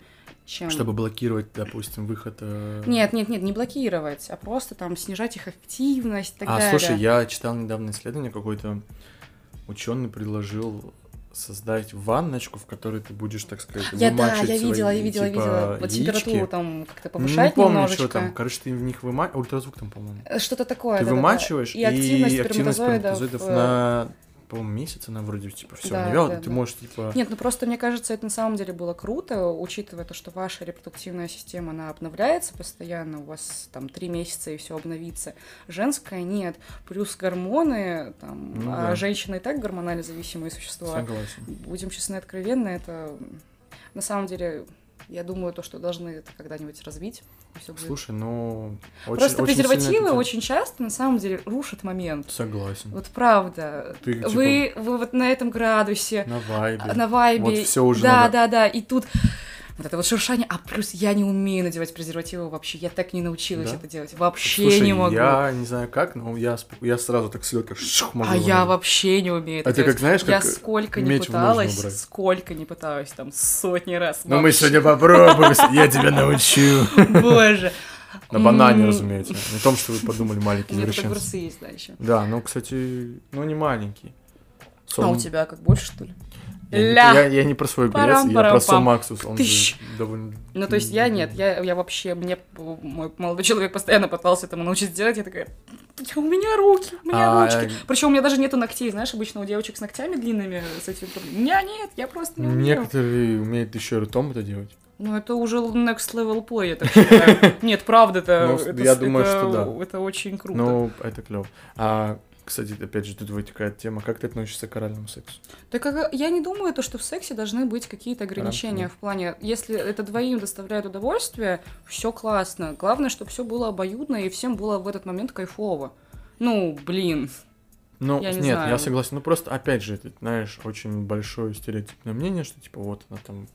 Чем... Чтобы блокировать, допустим, выход... Э... Нет, нет, нет, не блокировать, а просто там снижать их активность и так а, далее. слушай, я читал недавно исследование, какой-то ученый предложил создать ванночку, в которой ты будешь, так сказать, я, да, я видела, я видела, типа, видела. Вот температуру там как-то повышать Не помню, немножечко. что там. Короче, ты в них вымачиваешь... Ультразвук там, по-моему. Э, что-то такое, Ты да, вымачиваешь, да, да. и активность, и активность сперматозоидов, сперматозоидов э, на по-моему, месяц она вроде типа все Да, не вела, да, ты да. можешь типа. Нет, ну просто мне кажется, это на самом деле было круто, учитывая то, что ваша репродуктивная система, она обновляется постоянно, у вас там три месяца и все обновится. Женская нет. Плюс гормоны, там, Ну а да. женщины и так гормонально зависимые существа. Согласен. Будем честны и откровенны, это на самом деле, я думаю, то, что должны это когда-нибудь развить. и всё будет. Слушай, ну очень, Просто очень презервативы это- очень часто на самом деле рушат момент. Согласен. Вот правда. Ты, типа, вы, вы вот на этом градусе, На вайбе. на вайбе. Вот всё уже Да, надо. да, да. И тут вот это вот шуршание. А плюс я не умею надевать презервативы вообще. Я так не научилась Да? это делать. Вообще Слушай, не могу. я не знаю как, но я, я сразу так селедка шух, могу. А я вообще не умею это А ты делать. как знаешь, я как сколько не пыталась, сколько не пыталась, там сотни раз. Ну мы сегодня попробуем, я тебя научу. Боже. На банане, разумеется. Не том, что вы подумали тут извращенцы. огурцы есть, да, еще. Да, ну, кстати, ну не маленький. А у тебя как больше, что ли? Я, не- Ля. я, я не про свой огурец, я про Парам-парам-пам. Сом Максус. Он Тыщ. же довольно... Ну, то есть я нет, я, я вообще, мне мой молодой человек постоянно пытался этому научить делать, я такая, «Я- у меня руки, у меня А, ручки. Причем у меня даже нету ногтей, знаешь, обычно у девочек с ногтями длинными с этим. У меня нет, я просто не умею. Некоторые умеют еще ртом это делать. Ну, это уже next level play, я так считаю. Нет, правда, это, Ну, это, я думаю, это- что да. это очень круто. Ну, это клево. А, кстати, опять же, тут вытекает тема, как ты относишься к оральному сексу? Так как я не думаю, то, что в сексе должны быть какие-то ограничения Рамки. в плане, если это двоим доставляет удовольствие, все классно. Главное, чтобы все было обоюдно и всем было в этот момент кайфово. Ну, блин. Ну, Я не нет, знаю. я согласен. Ну, просто, опять же, это, знаешь, очень большое стереотипное мнение, что, типа, вот она там...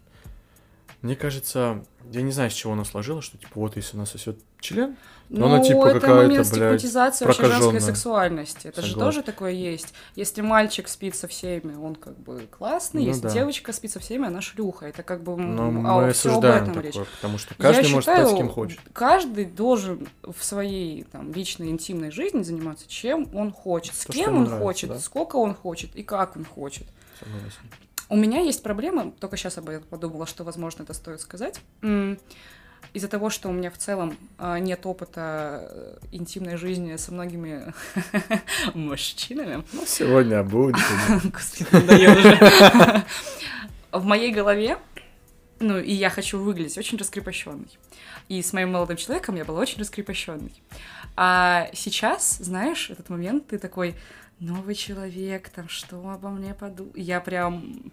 Мне кажется, я не знаю, с чего она сложила, что, типа, вот если она сосет член, Ну, она, типа, это какая-то, момент блядь, стигматизации вообще женской сексуальности. Это же Согласен. тоже такое есть. Если мальчик спит со всеми, он как бы классный. Ну Если да. девочка спит со всеми, она шлюха. Это как бы... но а, мы осуждаем этом такое, речь. потому что Я каждый может считаю, спать с кем хочет. Каждый должен в своей там, личной интимной жизни заниматься чем он хочет, с То, что кем он нравится, хочет, да. сколько он хочет и как он хочет. Согласен. У меня есть проблема, только сейчас об этом подумала, что, возможно, это стоит сказать. Из-за того, что у меня в целом а, нет опыта э, интимной жизни со многими мужчинами, Ну, сегодня будет. Господи. В моей голове, ну, и я хочу выглядеть очень раскрепощенной. И с моим молодым человеком я была очень раскрепощенной. А сейчас, знаешь, этот момент, ты такой, новый человек, там, что обо мне подумал? Я прям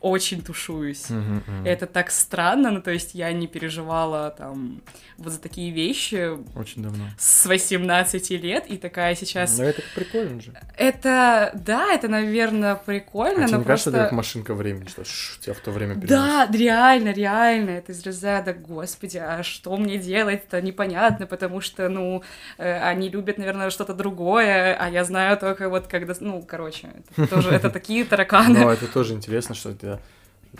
очень тушуюсь. Мгм, мгм. Это так странно, ну, то есть я не переживала там вот за такие вещи Очень давно. с 18 лет, и такая сейчас Но это прикольно же. это, да, это, наверное, прикольно, А тебе но не кажется, это просто... как машинка времени, что ш, тебя в то время переносит? Да, реально, реально, это из разряда, господи, а что мне делать-то, непонятно, потому что, ну, э, они любят, наверное, что-то другое, а я знаю только вот когда, ну, короче, это тоже, это такие тараканы. Но это тоже интересно, что тебя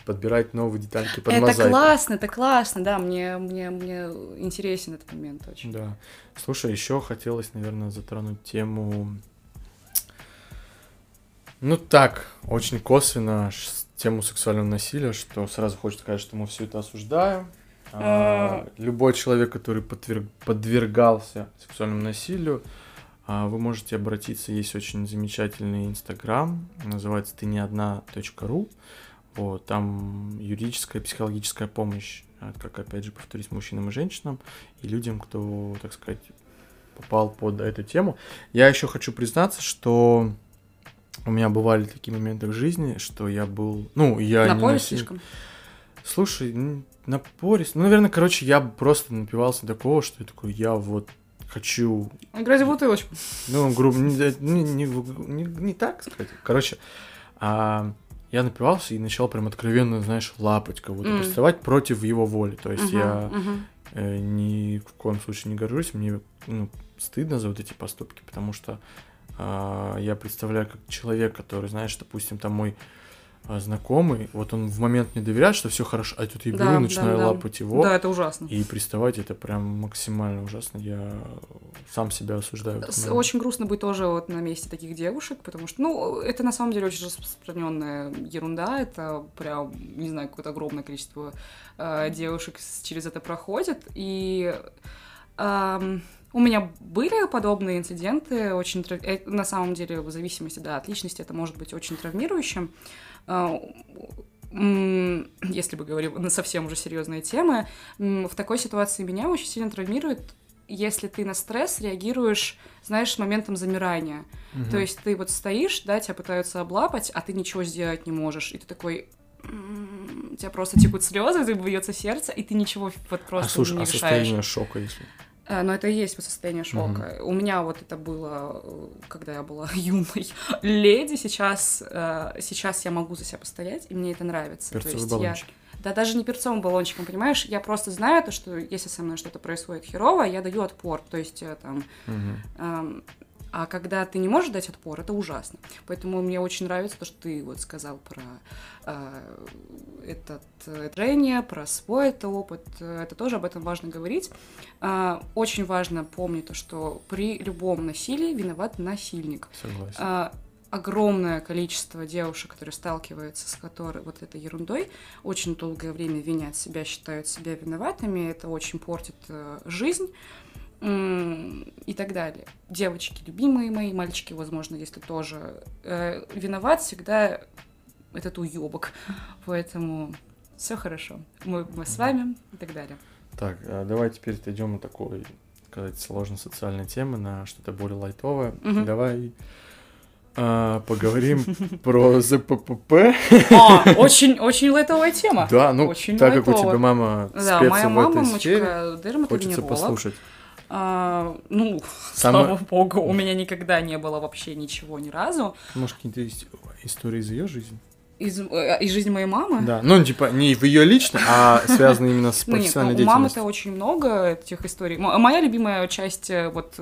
подбирать новые детальки под это мозаику. классно, это классно, да, мне, мне, мне интересен этот момент очень. Да. Слушай, еще хотелось, наверное, затронуть тему... Ну так, очень косвенно тему сексуального насилия, что сразу хочется сказать, что мы все это осуждаем. А, Любой человек, который подверг- подвергался сексуальному насилию, а, вы можете обратиться, есть очень замечательный инстаграм, называется ты не одна .ру. Вот, там юридическая, психологическая помощь, а, как опять же повторюсь, мужчинам и женщинам, и людям, кто, так сказать, попал под эту тему. Я еще хочу признаться, что у меня бывали такие моменты в жизни, что я был, ну, я не Напоре насильник. слишком? Слушай, м, напорист. Ну, наверное, короче, я просто напивался такого, что я такой, я вот хочу, Играть в бутылочку. ну, грубо, не, не, не, не- не так сказать. Короче, а, я напивался и начал прям откровенно, знаешь, лапать кого-то, М. приставать против его воли. То есть Мгм, я мгм. э, ни в коем случае не горжусь, мне ну, стыдно за вот эти поступки, потому что а, я представляю как человек, который, знаешь, допустим, там мой знакомый, вот он в момент мне доверяет, что все хорошо, а тут я беру Да, и да, начинаю да. лапать его. Да, это ужасно. И приставать это прям максимально ужасно. Я сам себя осуждаю. С-. Очень грустно быть тоже вот на месте таких девушек, потому что, ну, это на самом деле очень распространенная ерунда, это прям, не знаю, какое-то огромное количество э, девушек через это проходит, и ам, у меня были подобные инциденты, очень э, на самом деле, в зависимости, да, от личности, это может быть очень травмирующим. А, Если бы говорить на совсем уже серьезные темы, в такой ситуации меня очень сильно травмирует если ты на стресс реагируешь, знаешь, с моментом замирания. Мгм. То есть ты вот стоишь, да, тебя пытаются облапать, а ты ничего сделать не можешь. И ты такой... У тебя просто текут слезы, бьется сердце, и ты ничего вот а просто слушай, не а решаешь. состояние шока, если. А, Но это и есть состояние шока. У меня вот это было, э, когда я была юной леди. Сейчас, э, сейчас я могу за себя постоять, и мне это нравится. То Перцовые есть я- баллончики. да даже не перцовым баллончиком, понимаешь? Я просто знаю то, что если со мной что-то происходит херово, я даю отпор. То есть э, там... Мгм. эм, а когда ты не можешь дать отпор, это ужасно. Поэтому мне очень нравится то, что ты вот сказал про э, этот э, движение, про свой это опыт. Э, Это тоже об этом важно говорить. А, очень важно помнить то, что при любом насилии виноват насильник. Согласен. А, огромное количество девушек, которые сталкиваются с которой вот этой ерундой, очень долгое время винят себя, считают себя виноватыми, это очень портит э, жизнь м, и так далее. Девочки, любимые мои, мальчики, возможно, если тоже э, виноват всегда этот уебок, поэтому все хорошо, мы, мы с вами и так далее. Так, а давай теперь отойдем от такой, сказать, сложной социальной темы на что-то более лайтовое. Мгм. Давай а, поговорим про ЗППП. А, очень, очень лайтовая тема. Да, ну, Очень так как у лайтово. тебя мама Да, спец моя в этой сфере, хочется послушать. А, ну, Самое- слава богу, у меня никогда не было вообще ничего ни разу. Может, какие-то есть истории из ее жизни? Из, э, из жизни моей мамы. Да, ну, типа, не в ее лично, а связанные именно с Ну, нет, профессиональной ну, у мамы-то очень много этих историй. Моя любимая часть э, вот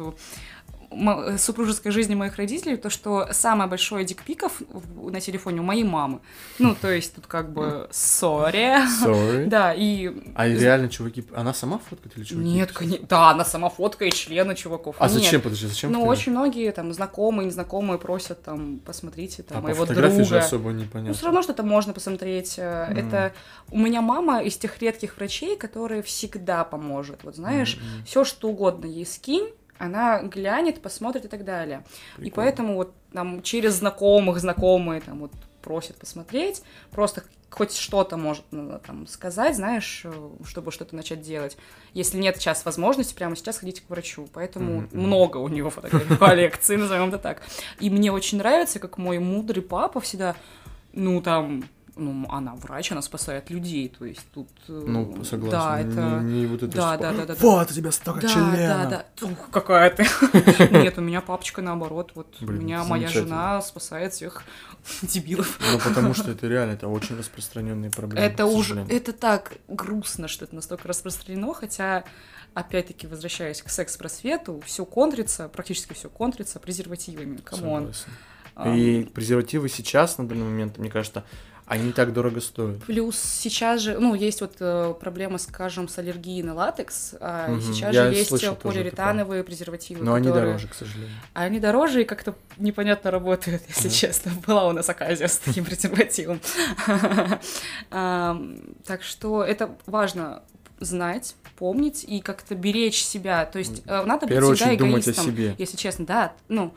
супружеской жизни моих родителей, то, что самое большое дикпиков на телефоне у моей мамы. Ну, то есть тут как бы сори. Sorry. Да, и... А реально, чуваки, она сама фоткает или чуваки? Нет, конечно. Да, она сама фоткает члены чуваков. А Нет. зачем, подожди, зачем? Ну, очень многие там знакомые, незнакомые просят там, посмотрите, там, А моего фотографии же друга. особо Ну, непонятно. все равно что-то можно посмотреть. э. Это у меня мама из тех редких врачей, которые всегда поможет. Вот знаешь, Мгм. все что угодно ей скинь, она глянет, посмотрит и так далее. И Прикольно. поэтому вот там через знакомых, знакомые там вот просят посмотреть, просто хоть что-то может ну, там сказать, знаешь, э, чтобы что-то начать делать. Если нет сейчас возможности, прямо сейчас ходите к врачу. Поэтому мгм. много у него фотографий коллекции, назовем это так. И мне очень нравится, как мой мудрый папа всегда, ну там, ну, она врач, она спасает людей, то есть тут... э, Ну, согласен. Да, это... Не, не вот это Да, да, да, да. Вот, у тебя столько Да, члена. да, да. Ух, какая ты. Нет, у меня папочка наоборот. Вот у меня моя жена спасает всех дебилов. Ну, потому что это реально, это очень распространенные проблемы. Это уже, это так грустно, что это настолько распространено, хотя, опять-таки, возвращаясь к секс-просвету, все контрится, практически все контрится презервативами. Come on. И презервативы сейчас, на данный момент, мне кажется, Они не так дорого стоят. Плюс сейчас же, ну, есть вот э, проблема, скажем, с аллергией на латекс, а Мгм. сейчас Я же есть полиуретановые презервативы, Но они которые- дороже, к сожалению. А они дороже и как-то непонятно работают, если Мгм. честно. Была у нас оказия с таким презервативом. Так что это важно знать, помнить и как-то беречь себя. То есть э, надо быть всегда очередь думать о эгоистом. себе. Если честно, да, ну,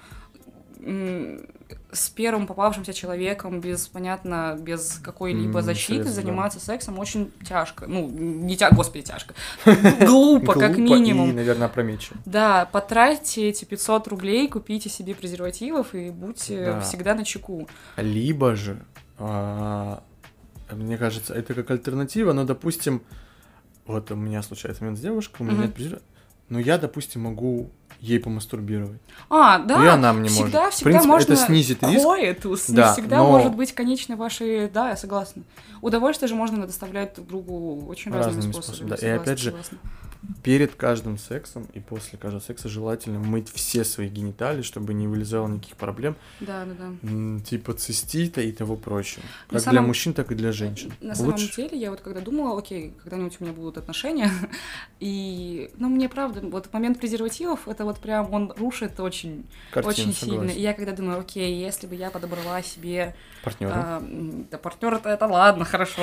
с первым попавшимся человеком, без, понятно, без какой-либо защиты средств, да. заниматься сексом очень тяжко. Ну, не тяжко, господи, тяжко. Глупо, как минимум. И, наверное, опрометчиво. Да, потратьте эти 500 рублей, купите себе презервативов и будьте Да. всегда на чеку. Либо же, а, мне кажется, это как альтернатива, но, допустим, вот у меня случается момент с девушкой, у меня нет презерватива, но я, допустим, могу ей помастурбировать. А, да, и она мне всегда, может. В всегда принципе, можно это снизит риск. коэтус, не Да, всегда но- может быть конечной вашей... Да, я согласна. Удовольствие же можно доставлять друг другу очень разными, Разными способами. способами, да. И опять же, согласна. Перед каждым сексом и после каждого секса желательно мыть все свои гениталии, чтобы не вылезало никаких проблем, Да, да, да. типа цистита и того прочего. На Как для самом- мужчин, так и для женщин. На самом Лучше деле, я вот когда думала, окей, когда-нибудь у меня будут отношения, и, ну, мне правда, вот момент презервативов, это вот прям, он рушит очень, картина, очень сильно. согласен. И я когда думаю, окей, если бы я подобрала себе Партнера. А, да партнер это, это ладно, хорошо.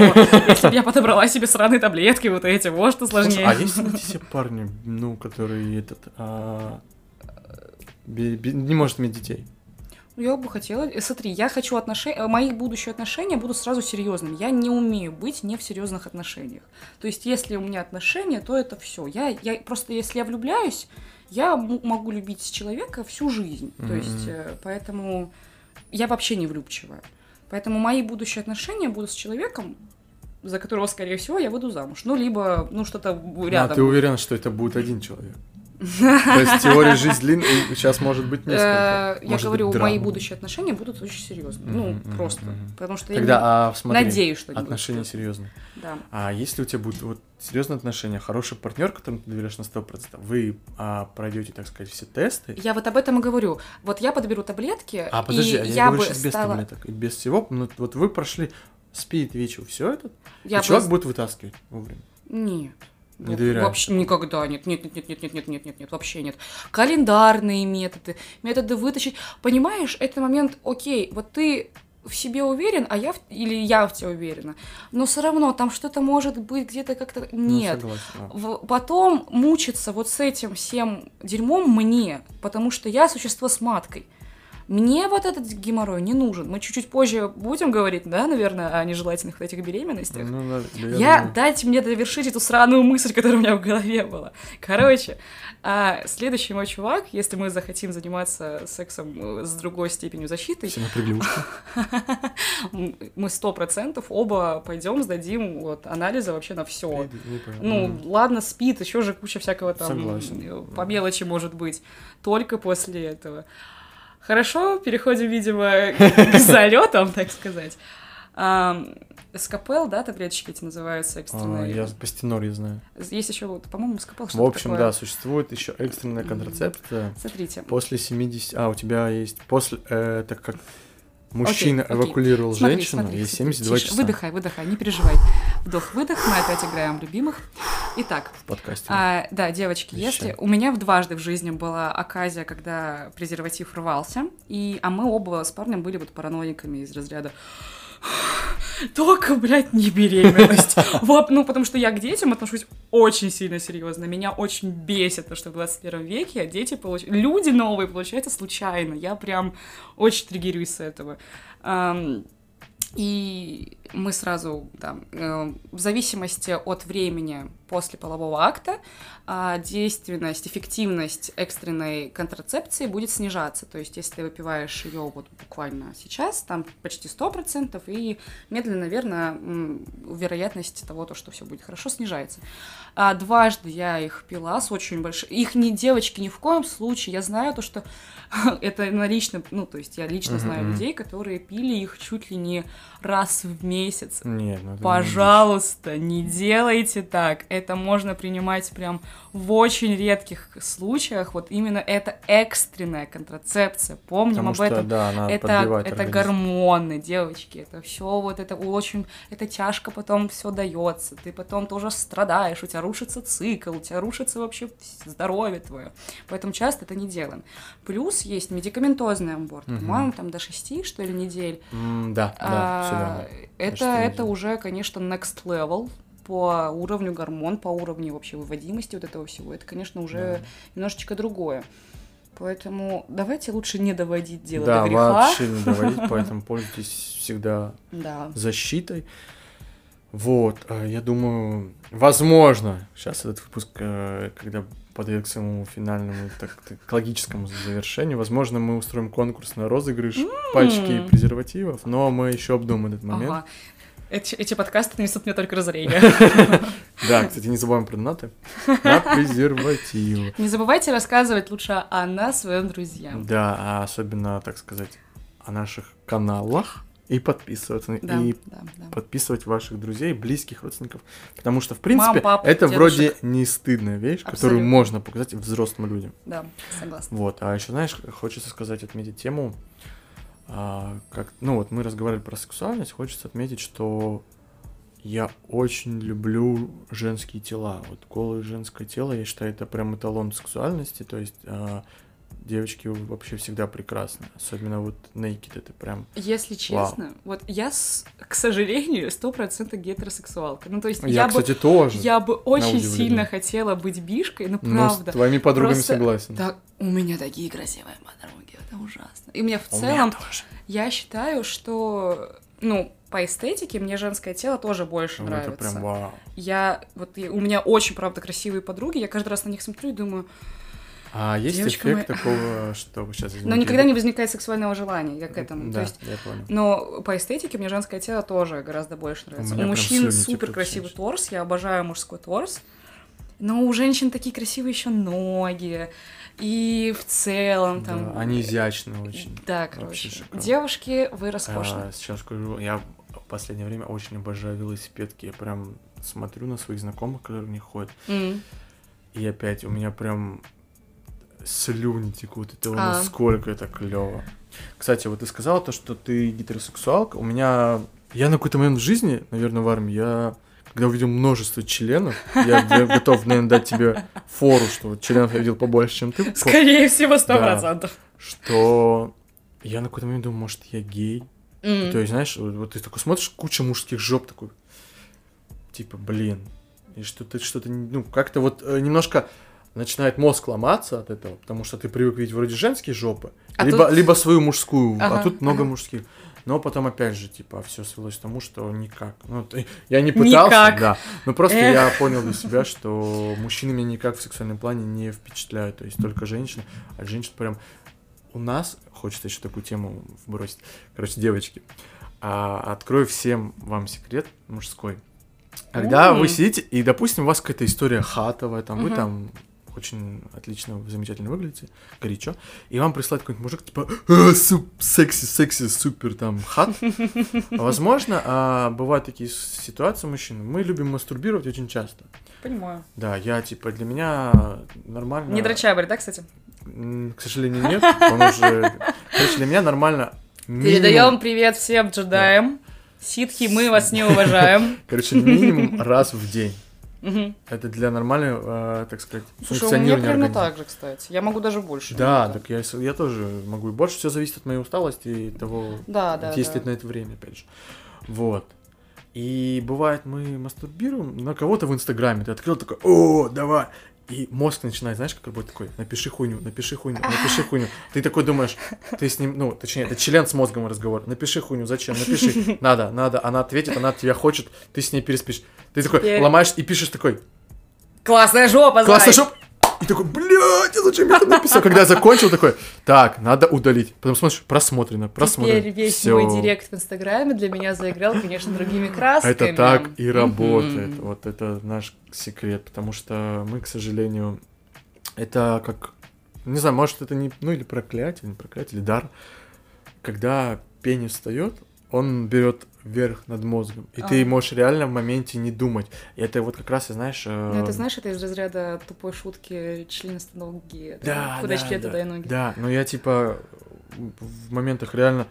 Если бы я подобрала себе сраные таблетки вот эти, вот что сложнее. а есть ли те парни, ну, которые этот а, не может иметь детей? Ну, Я бы хотела. э, Смотри, я хочу отношения. Мои будущие отношения будут сразу серьезными. Я не умею быть не в серьезных отношениях. То есть, если у меня отношения, то это все. Я, я просто, если я влюбляюсь, я могу любить человека всю жизнь. То Мгм. есть, э, поэтому я вообще не влюбчивая. Поэтому мои будущие отношения будут с человеком, за которого, скорее всего, я выйду замуж. Ну, либо, ну, что-то рядом. А ты уверена, что это будет один человек? То есть теория жизнь длинная, сейчас может быть несколько. Э, Я говорю, мои будущие отношения будут очень серьезные. Ну, просто. Потому что я а надеюсь, что будут отношения серьезные. Да. А если у тебя будет вот серьезные отношения, хороший партнер, которому ты доверяешь на 100%, вы а, пройдете, так сказать, все тесты. Я вот об этом и говорю. Вот я подберу таблетки, А подожди, и а я, я говорю бы без стала... таблеток, без всего. Ну, вот вы прошли спид, вечер, все это, Я и человек будет вытаскивать вовремя. Нет. Не Во- доверяешь? Вообще никогда нет, нет, нет, нет, нет, нет, нет, нет, нет, нет, вообще нет. Календарные методы, методы вытащить. Понимаешь, это момент, окей, вот ты в себе уверен, а я в- или я в тебе уверена, но все равно там что-то может быть где-то как-то Ну, нет. согласен, да. В- потом мучиться вот с этим всем дерьмом мне, потому что я существо с маткой. Мне вот этот геморрой не нужен. Мы чуть-чуть позже будем говорить, да, наверное, о нежелательных вот этих беременностях. Ну, да, да, Я, думаю. дайте мне довершить эту сраную мысль, которая у меня в голове была. Короче, а, следующий мой чувак, если мы захотим заниматься сексом э, с другой степенью защиты, Все мы сто процентов оба пойдем, сдадим вот, анализы вообще на все. Ну, ладно, спит, еще же куча всякого там Согласен. э, по мелочи может быть. Только после этого. Хорошо, переходим, видимо, к залетам, так сказать. Ам, Скопел, да, таблеточки эти называются А, экстренные. Я Пастенор, я знаю. Есть еще, вот, по-моему, Скопел В что-то общем, такое. да, существует еще экстренная контрацепция. Смотрите. После 70... А, у тебя есть... После... э, так как мужчина Окей, окей. эвакулировал Смотри, женщину, смотри, смотри, 72 тише. часа Выдыхай, выдыхай, не переживай. Вдох-выдох, мы опять играем любимых. Итак, в подкасте. А, да, девочки, Вещай. если у меня в дважды в жизни была оказия, когда презерватив рвался, и, а мы оба с парнем были вот параноиками из разряда только, блядь, не беременность. Вот, ну, потому что я к детям отношусь очень сильно серьезно. Меня очень бесит то, что в 21 веке дети получ... люди новые получаются случайно. Я прям очень триггерюсь с этого. И мы сразу, да, э, в зависимости от времени после полового акта, а, действенность, эффективность экстренной контрацепции будет снижаться. То есть, если ты выпиваешь ее вот буквально сейчас, там почти 100%, и медленно, наверное, м, вероятность того, то, что все будет хорошо, снижается. А дважды я их пила с очень большой... Их не девочки ни в коем случае. Я знаю то, что это на лично... Ну, то есть я лично знаю людей, которые пили их чуть ли не раз в месяц. Нет, ну это не Пожалуйста, не делайте так. Это можно принимать прям в очень редких случаях. Вот именно это экстренная контрацепция. Помним Потому об что, этом. да, она это, это организм. гормоны, девочки, это все вот это очень, это тяжко потом все дается, ты потом тоже страдаешь, у тебя рушится цикл, у тебя рушится вообще здоровье твое, поэтому часто это не делаем. Плюс есть медикаментозный аборт, Мгм. по-моему, там до 6, что ли, недель. М, Да, да, А, всё верно. Это, это уже, конечно, next level по уровню гормон, по уровню вообще выводимости вот этого всего. Это, конечно, уже Да. немножечко другое. Поэтому давайте лучше не доводить дело Да, до греха. вообще не доводить, поэтому пользуйтесь всегда Да. защитой. Вот, а, я думаю, возможно, сейчас этот выпуск, э, когда подойдет к своему финальному, так, так, к логическому завершению, возможно, мы устроим конкурс на розыгрыш пальчики и презервативов, но мы еще обдумаем этот момент. Ага. Эти, эти подкасты несут мне только разорение. Да, кстати, не забываем про донаты на презервативы. Не забывайте рассказывать лучше о нас своим друзьям. Да, а особенно, так сказать, о наших каналах и подписываться. Да, И да, да. подписывать ваших друзей, близких родственников. Потому что, в принципе, пап, это дедушек. вроде не стыдная вещь, которую Абсолютно. можно показать взрослым людям. Да, согласна. Вот. А еще, знаешь, хочется сказать, отметить тему, а, как, ну вот мы разговаривали про сексуальность, хочется отметить, что я очень люблю женские тела. Вот голое женское тело, я считаю, это прям эталон сексуальности. То есть а, девочки вообще всегда прекрасны. Особенно вот naked, это прям... Если честно, вот я, с- к сожалению, стопроцентно гетеросексуалка. Ну, то есть Я, я, бы, кстати, тоже. я бы очень сильно хотела быть бишкой, но Но правда. с твоими подругами Просто- согласен. Да, у меня такие красивые подруги, это ужасно. И мне в У меня целом, я считаю, что, ну, по эстетике мне женское тело тоже больше Ну, нравится. это прям вау. Я, вот, я- у меня очень, правда, красивые подруги, я каждый раз на них смотрю и думаю, А есть Девочка эффект моя- такого, что сейчас но никогда не возникает сексуального желания, я к этому. Да, То есть, я понял. но по эстетике мне женское тело тоже гораздо больше нравится. У прям мужчин слюни супер красивый торс, я обожаю мужской торс. Но у женщин такие красивые еще ноги. И в целом там... Да, они изящные очень. Да, короче. шикарно. Девушки, вы роскошны. А, сейчас скажу, я в последнее время очень обожаю велосипедки. Я прям смотрю на своих знакомых, которые в них ходят. М. И опять у меня прям слюни текут. Это А. насколько это клево. Кстати, вот ты сказала то, что ты гетеросексуалка. У меня... Я на какой-то момент в жизни, наверное, в армии, я когда увидел множество членов, я, готов, наверное, дать тебе фору, что членов я видел побольше, чем ты. Скорее всего, сто процентов. Что я на какой-то момент думал, может, я гей. То есть, знаешь, вот, вот ты такой смотришь, куча мужских жоп такой, типа, блин, и что-то, что-то, ну, как-то вот э, немножко начинает мозг ломаться от этого, потому что ты привык видеть вроде женские жопы, А либо, тут- либо свою мужскую, а Ага, тут много ага. мужских. Но потом опять же, типа, все свелось к тому, что никак. Ну, ты- я не пытался, Никак. да. Но просто Эх. я понял для себя, что мужчины меня никак в сексуальном плане не впечатляют. То есть только женщины. А женщин прям у нас, хочется еще такую тему вбросить. Короче, девочки, а, открою всем вам секрет мужской. Когда М. вы сидите, и, допустим, у вас какая-то история хатовая, там, вы Мгм. там очень отлично, замечательно выглядите, горячо, и вам присылает какой-нибудь мужик, типа, «А, суп, секси, секси, супер, там, хат. Возможно, а, бывают такие ситуации мужчин, мы любим мастурбировать очень часто. Понимаю. Да, я, типа, для меня нормально... Не дрочабрь, да, кстати? К сожалению, нет. Он уже... Короче, для меня нормально... Передаем минимум- привет всем джедаям. Ситхи, мы вас не уважаем. Короче, минимум раз в день. Мгм. Это для нормального, э, так сказать, Слушай, у меня функционирования примерно организма. так же, кстати. Я могу даже больше. Да, так я, я тоже могу. И больше все зависит от моей усталости и того, Да, да, есть да. на это время, опять же. Вот. И бывает, мы мастурбируем на кого-то в Инстаграме. Ты открыл такой, о, давай. И мозг начинает, знаешь, как работает такой, напиши хуйню, напиши хуйню, напиши хуйню. Ты такой думаешь, ты с ним, ну, точнее, это член с мозгом разговор. Напиши хуйню, зачем? Напиши, надо, надо. Она ответит, она от тебя хочет, ты с ней переспишь. Ты такой Теперь- ломаешь и пишешь такой, Классная жопа, Классно, зай! И такой, блядь, я зачем я это написал? Когда я закончил, такой, так, надо удалить. Потом смотришь, просмотрено, просмотрено. Теперь весь Всё. мой директ в Инстаграме для меня заиграл, конечно, другими красками. Это так и работает. Мгм. Вот это наш секрет. Потому что мы, к сожалению, это как... Не знаю, может, это не... Ну, или проклятие, не проклятие, или дар. Когда пенис встает, он берет вверх над мозгом. И ты А. можешь реально в моменте не думать. И это вот как раз, и знаешь... э, Ну, это знаешь, это из разряда тупой шутки членистоногие. Да, Куда да, член, да, туда и ноги. Да, но я типа в моментах реально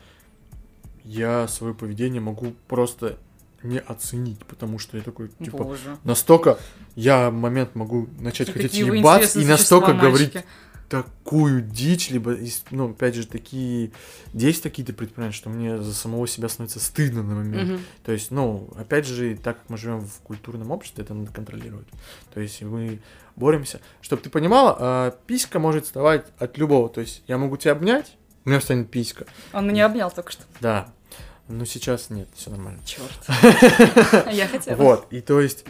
я свое поведение могу просто не оценить, потому что я такой, типа, Боже. настолько я момент могу начать Какие хотеть ебаться и настолько существа, говорить мальчики. Такую дичь, либо, ну, опять же, такие действия какие-то предпринимать, что мне за самого себя становится стыдно на момент. Мгм. То есть, ну, опять же, так как мы живем в культурном обществе, это надо контролировать. То есть мы боремся. Чтобы ты понимала, а, писька может вставать от любого. То есть я могу тебя обнять, у меня встанет писька. Он меня обнял только что. Да. Но сейчас нет, все нормально. Черт. Я хотела. Вот, и то есть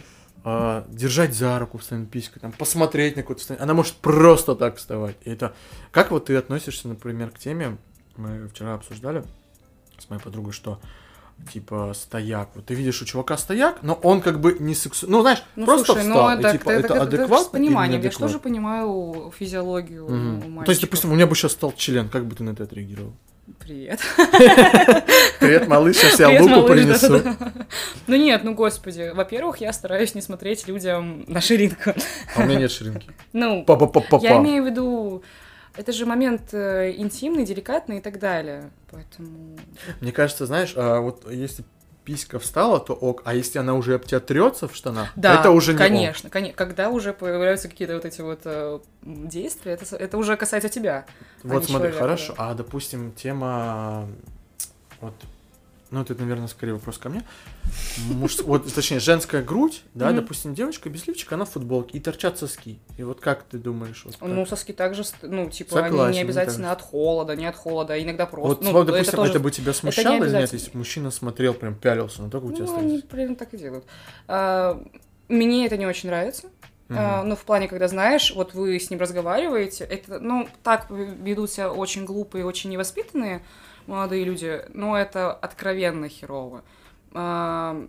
держать за руку встанет писька, там, посмотреть на какую-то встанет. Она может просто так вставать. И это... Как вот ты относишься, например, к теме, мы вчера обсуждали с моей подругой, что типа стояк. Вот ты видишь у чувака стояк, но он как бы не сексуальный. Ну, знаешь, Ну, просто слушай, встал. ну и, это, типа, это, это, это, адекватно или Я же тоже понимаю физиологию Мгм. у Ну, То есть, мальчиков. допустим, у меня бы сейчас стал член, как бы ты на это отреагировал? Привет. Привет, малыш, я Привет, луку малыш, принесу. да-да-да. Ну нет, ну господи. Во-первых, я стараюсь не смотреть людям на ширинку. А у меня нет ширинки. Ну, Па-па-па-па-па. я имею в виду... Это же момент э, интимный, деликатный и так далее. Поэтому... Мне кажется, знаешь, а вот если писька встала, то ок, а если она уже об тебя трется в штанах, Да, это уже не ок. конечно, коне- Когда уже появляются какие-то вот эти вот э, действия, это, это уже касается тебя. Вот не смотри, человека, хорошо. А допустим, тема вот ну, это, наверное, скорее вопрос ко мне. Муж... Вот, точнее, женская грудь, да, Мгм. допустим, девочка без лифчика, она в футболке, и торчат соски. И вот как ты думаешь? Вот как? Ну, соски также, ну, типа, они Согласен, не мне обязательно от холода, не от холода, а иногда просто. вот, ну, вот, допустим, это, тоже- бы тебя смущало или нет, если бы мужчина смотрел, прям пялился на то, как у тебя Ну, стоит? они примерно так и делают. А, мне это не очень нравится. А, Мгм. ну, в плане, когда знаешь, вот вы с ним разговариваете, это, ну, так ведут себя очень глупые, очень невоспитанные молодые люди, но это откровенно херово. А,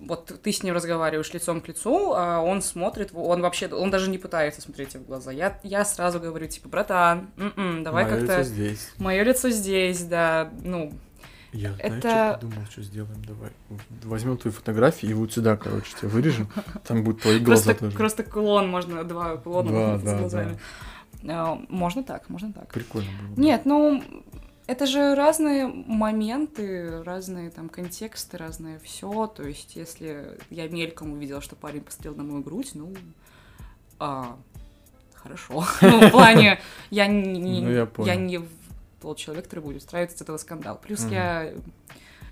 вот ты с ним разговариваешь лицом к лицу, а он смотрит, он вообще, он даже не пытается смотреть тебе в глаза. Я, я сразу говорю, типа, братан, м-м, давай как-то... лицо здесь. Мое лицо здесь, да, ну, Я, знаешь, Это- что подумал, что сделаем? Давай. Возьмем твои фотографии и вот сюда, короче, тебя вырежем. Там будут твои глаза просто, тоже. просто кулон можно, два кулона Два, можно с да, глазами. А, можно так, можно так. Прикольно было. бы. Нет, ну, это же разные моменты, разные там контексты, разное все. То есть, если я мельком увидела, что парень посмотрел на мою грудь, ну, а, хорошо. Ну, в плане, я не, Ну, я понял. не тот человек, который будет устраивать из этого скандал. Плюс Мгм. я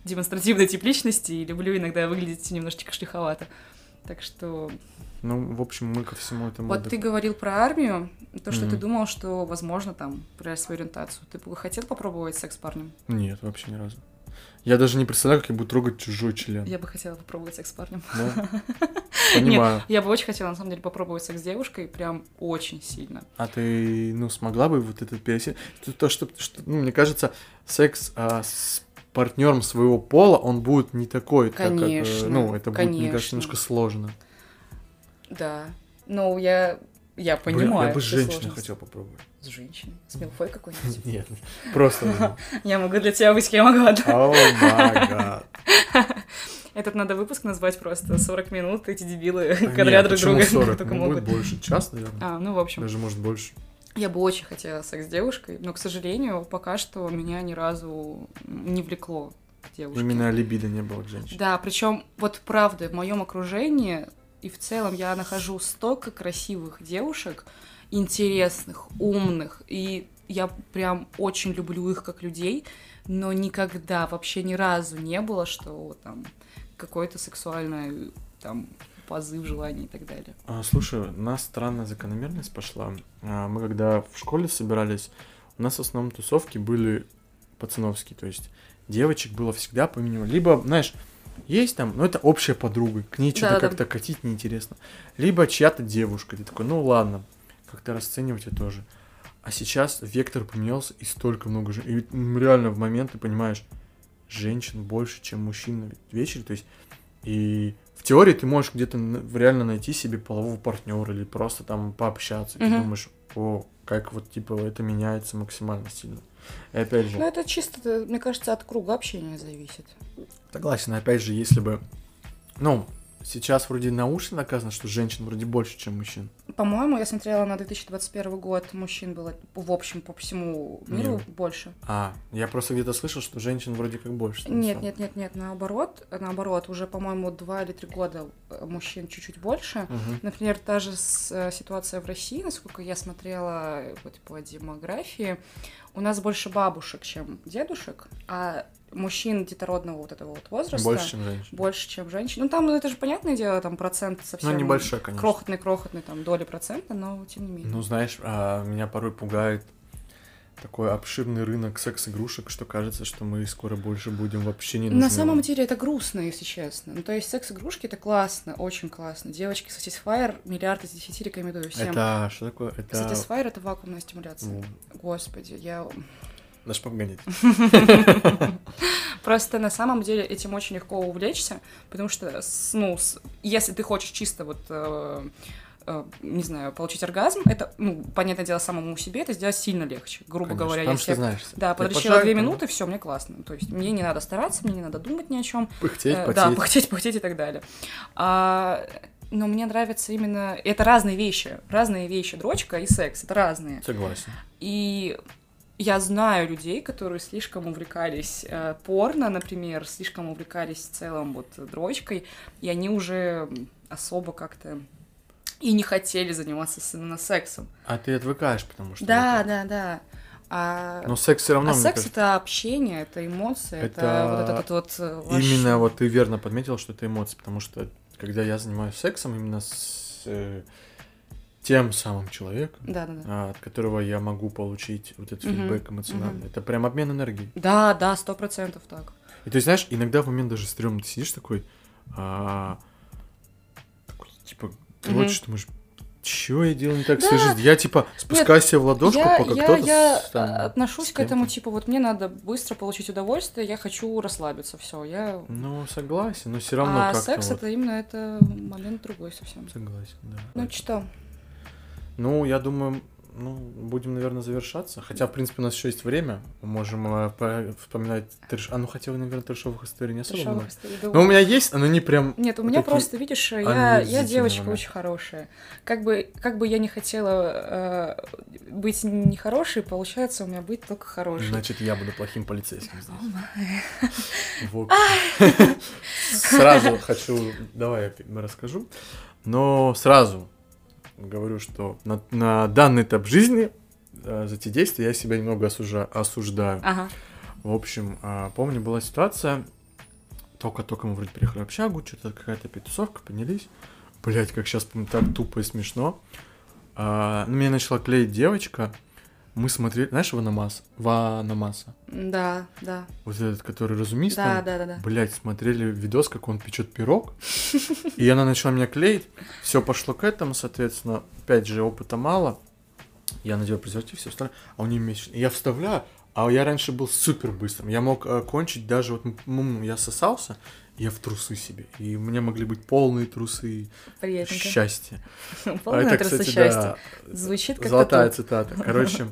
демонстративный тип личности и люблю иногда выглядеть немножечко шлиховато. Так что Ну, в общем, мы ко всему этому... вот ты говорил про армию, то, что ты Мгм. думал, что, возможно, там, проявляешь свою ориентацию. Ты бы хотел попробовать секс с парнем? Нет, вообще ни разу. Я даже не представляю, как я буду трогать чужой член. Я бы хотела попробовать секс с парнем. Да? Понимаю. Я бы очень хотела, на самом деле, попробовать секс с девушкой, прям очень сильно. А ты, ну, смогла бы вот это пересечь? То, то, что, что, ну, мне кажется, секс а, с партнером своего пола, он будет не такой, так как, э, Конечно, ну, это будет, мне конечно. кажется, немножко сложно. Да. Ну, я, я Блин, понимаю. я бы с женщиной хотел попробовать. С женщиной? С милфой какой-нибудь? Нет, просто. Я могу для тебя быть кем угодно. О. Этот надо выпуск назвать просто 40 минут, эти дебилы А нет, друг друга 40? только будет могут. больше, час, наверное. А, ну, в общем, Даже, может, больше. я бы очень хотела секс с девушкой, но, к сожалению, пока что меня ни разу не влекло к девушке. Именно либидо не было к женщине. Да, причем вот правда, в моем окружении и в целом я нахожу столько красивых девушек, интересных, умных, и я прям очень люблю их как людей, но никогда, вообще ни разу не было, что там какой-то сексуальный там позыв, желание и так далее. А, слушай, у нас странная закономерность пошла. А, мы когда в школе собирались, у нас в основном тусовки были пацановские, то есть девочек было всегда по минимуму. Либо, знаешь, есть там, но это общая подруга, к ней что-то Да-да-да. как-то катить неинтересно. Либо чья-то девушка, ты такой, ну ладно, как-то расценивать это тоже. А сейчас вектор поменялся, и столько много же. И реально в момент ты понимаешь, женщин больше, чем мужчин на вечере. То есть, и в теории ты можешь где-то реально найти себе полового партнера или просто там пообщаться. И Ты думаешь, о, как вот, типа, это меняется максимально сильно. Опять же... Ну, это чисто, мне кажется, от круга общения зависит. Согласен, опять же, если бы... Ну, Сейчас вроде научно доказано, что женщин вроде больше, чем мужчин. По-моему, я смотрела на 2021 год, мужчин было в общем по всему миру Миру. больше. А, я просто где-то слышал, что женщин вроде как больше. Нет, нет, нет, нет, наоборот, наоборот, уже, по-моему, два или три года э, мужчин чуть-чуть больше. Угу. Например, та же с- э, ситуация в России, насколько я смотрела э, вот по демографии, у нас больше бабушек, чем дедушек, а мужчин детородного вот этого вот возраста Больше, чем женщин. больше, чем женщин. Ну там, ну это же понятное дело, там процент совсем Ну, небольшой, конечно. крохотный, крохотный, там доли процента, но тем не менее. Ну, знаешь, а, меня порой пугает такой обширный рынок секс-игрушек, что кажется, что мы скоро больше будем вообще не нужны. На самом деле это грустно, если честно. Ну, то есть секс-игрушки это классно, очень классно. Девочки, Satisfyer, миллиард из десяти рекомендую всем. Это что такое? Это... Satisfyer это вакуумная стимуляция. Ну, Господи, я... Наш погонять. Просто на самом деле этим очень легко увлечься, потому что, ну, если ты хочешь чисто вот, э, э, не знаю, получить оргазм, это, ну, понятное дело, самому себе это сделать сильно легче, грубо Конечно, говоря. Там если что я- знаешь. Да, подрочила две минуты, все, мне классно. То есть мне не надо стараться, мне не надо думать ни о чем. Пыхтеть, Э, потеть. Да, пыхтеть, пыхтеть и так далее. А, но мне нравится именно... Это разные вещи. Разные вещи. Дрочка и секс. Это разные. Согласен. И я знаю людей, которые слишком увлекались э, порно, например, слишком увлекались в целом вот дрочкой, и они уже от как-то и не хотели заниматься именно сексом. А ты отвыкаешь, потому что... Да, да, да. А, Но секс все равно, а секс кажется, это общение, это эмоции, это, Это вот этот вот э, ваш- Именно вот ты верно подметил, что это эмоции, потому что когда я занимаюсь сексом именно с э, тем самым человеком, Да, да, да. а, от которого я могу получить вот этот фидбэк эмоциональный, мгм. это прям обмен энергией. Да, да, сто процентов так. И ты знаешь, иногда в момент даже стрёмно, ты сидишь такой, а, такой, типа, ты вот что думаешь, чё я делаю не так Да. своей жизни? Я типа спускаю себе в ладошку, я, пока я, кто-то я там, отношусь с к этому, типа, вот мне надо быстро получить удовольствие, я хочу расслабиться, все, я... Ну, согласен, но все равно а секс вот. это именно это момент другой совсем. Согласен, да. Ну что, Ну, я думаю, ну, будем, наверное, завершаться. Хотя, в принципе, у нас еще есть время. Мы можем э, по- вспоминать трэш... А, ну, хотя, наверное, трэшовых историй не особо много. да. Но у меня есть, но не прям... Нет, у меня такие просто, видишь, я, я девочка моменты. очень хорошая. Как бы, как бы я не хотела э, быть нехорошей, получается у меня быть только хорошей. Значит, я буду плохим полицейским здесь. Сразу хочу... Давай я расскажу. Но сразу говорю, что на, на данный этап жизни э, за те действия я себя немного осужа- осуждаю. Ага. В общем, а, помню, была ситуация, только-только мы вроде приехали в общагу, что-то какая-то пятисовка, поднялись. Блять, как сейчас помню, так тупо и смешно. А, ну, меня начала клеить девочка. Мы смотрели, знаешь, Ванамас? Ванамаса. Да, да. Вот этот, который разумист. Да, там. да, да, да. Блять, смотрели видос, как он печет пирог. И она начала меня клеить. Все пошло к этому, соответственно. Опять же, опыта мало. Я надел презерватив, все остальное. А у нее месячный. Я вставляю, а я раньше был супер быстрым. Я мог э, кончить даже вот, ну, я сосался, я в трусы себе. И у меня могли быть полные трусы Приятненько. счастья. А Полное это, кстати, счастья. да, Звучит как Золотая тату. цитата. Короче,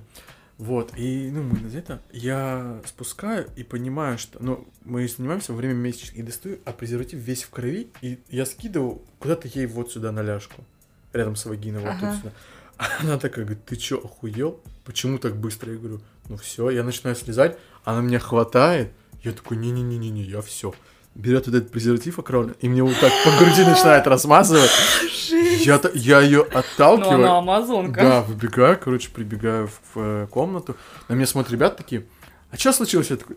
вот, и, ну, мы где-то, я спускаю и понимаю, что, ну, мы занимаемся во время месячных, и достаю, а презерватив весь в крови, и я скидываю куда-то ей вот сюда на ляжку, рядом с вагиной, вот Ага. тут сюда. А Она такая говорит, ты чё, охуел? Почему так быстро? Я говорю, ну все, я начинаю слезать, она меня хватает, я такой, не-не-не-не, я все. Берет вот этот презерватив окровавленный, и мне вот так по груди начинает размазывать. Я, я ее Ну, отталкиваю. она амазонка. Да, выбегаю, короче, прибегаю в, в, э, комнату. На меня смотрят ребята такие, а что случилось? Я такой,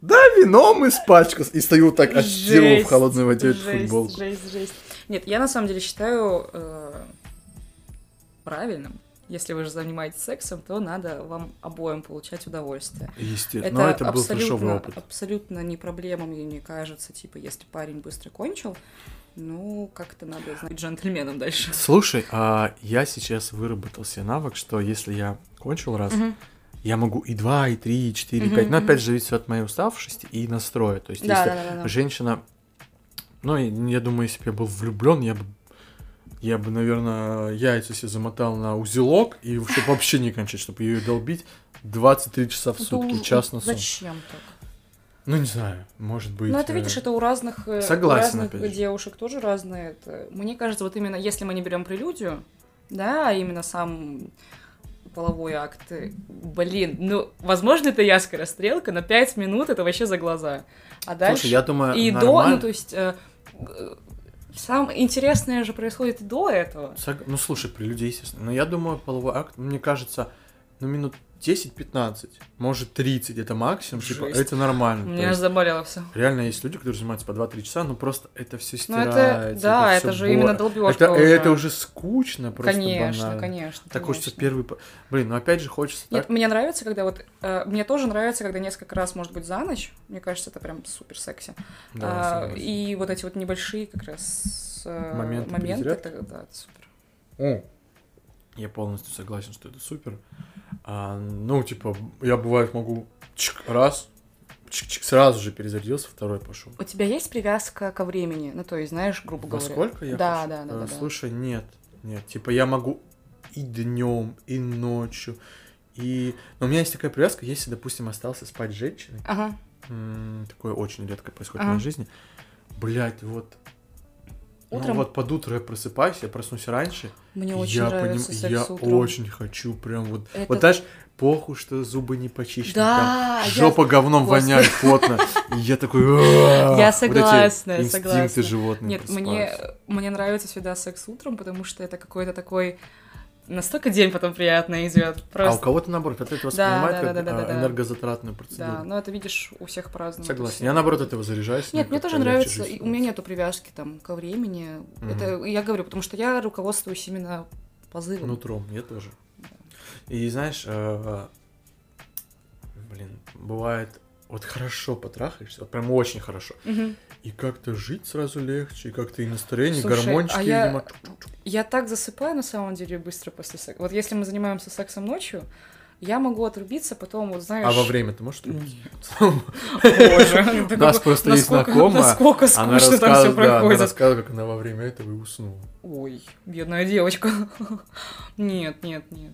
да, вином испачкался. И стою вот так, оттирываю в холодной воде эту жесть, футболку. Жесть, жесть. Нет, я на самом деле считаю э, правильным. Если вы же занимаетесь сексом, то надо вам обоим получать удовольствие. Естественно. Но это был абсолютно, опыт. абсолютно не проблема, мне не кажется. Типа, если парень быстро кончил, ну, как-то надо знать джентльменом дальше. Слушай, а я сейчас выработал себе навык, что если я кончил раз, я могу и два, и три, и четыре, и пять. Но опять же, зависит от моей уставшести и настроя. То есть, Да, если да, да, да. женщина... Ну, я думаю, если бы я был влюблен, я бы я бы, наверное, яйца себе замотал на узелок, и чтобы вообще не кончать, чтобы ее долбить 23 часа в сутки, час на сон. Зачем так? Ну, не знаю, может быть... Ну, это э, видишь, это у разных, э, Согласен, у разных девушек тоже разные. Это... Мне кажется, вот именно если мы не берем прелюдию, да, а именно сам половой акт, э, блин, ну, возможно, это я скорострелка, но 5 минут это вообще за глаза. А дальше... Слушай, я думаю, и до, нормально. ну, то есть... Самое интересное же происходит до этого. Ну, слушай, при людей, естественно. Но я думаю, половой акт, мне кажется, ну, минут 10-15, может 30, это максимум, типа, Жесть. это нормально. У меня аж заболело все. Реально есть люди, которые занимаются по 2-3 часа, но просто это все Ну, стирается. это, да, это, всё же бо- именно долбёжка это, уже. это уже скучно, просто Конечно, банально. конечно. Так хочется конечно. первый... по- Блин, ну опять же хочется Нет, так... мне нравится, когда вот... э, мне тоже нравится, когда несколько раз, может быть, за ночь. Мне кажется, это прям супер секси. Да, А, и вот эти вот небольшие как раз э, Моменты моменты, это, да, это супер. О, Я полностью согласен, что это супер. А, ну, типа, я бывает могу чик, раз, чик-чик, сразу же перезарядился, второй пошел. У тебя есть привязка ко времени? Ну, то есть, знаешь, грубо говоря. Насколько я Да, хочу? да, да, Э, да, да. Слушай, нет, нет. Типа я могу и днем, и ночью. И... Но у меня есть такая привязка, если, допустим, остался спать с женщиной, Ага. м, такое очень редко происходит Ага. в моей жизни, блядь, вот... Утром? Ну вот под утро я просыпаюсь, я проснусь раньше, Мне очень я, нравится поним- секс я утром. очень хочу прям вот... Это- Вот знаешь, похуй, что зубы не почищены, Да, там я- жопа говном Господи. воняет плотно, и я такой... Я Вот согласна, я инстинкты согласна. животные Нет, мне, мне нравится всегда секс утром, потому что это какой-то такой... Настолько день потом приятно идет. А у Просто... кого-то наоборот, это это Да, воспринимает да, как да, да, да, а, да. энергозатратную Да, процедуру. но это видишь у всех по-разному. Согласен. Я наоборот от этого заряжаюсь. Нет, мне тоже нравится, и у меня нет. нету привязки там ко времени. Мгм. Это я говорю, потому что я руководствуюсь именно позывом. Нутром, я тоже. И знаешь, э, блин, бывает, вот хорошо потрахаешься, вот прям очень хорошо. Мгм. И как-то жить сразу легче, и как-то и настроение, Слушай, гормончики, а я- видимо, Я так засыпаю на самом деле быстро после секса. Вот если мы занимаемся сексом ночью, я могу отрубиться, потом вот знаешь. А во время ты можешь трубить? Боже, У нас просто есть знакомая, Насколько скучно там все да, она проходит. рассказывала, как она во время этого и уснула. Ой, бедная девочка. Нет, нет, нет.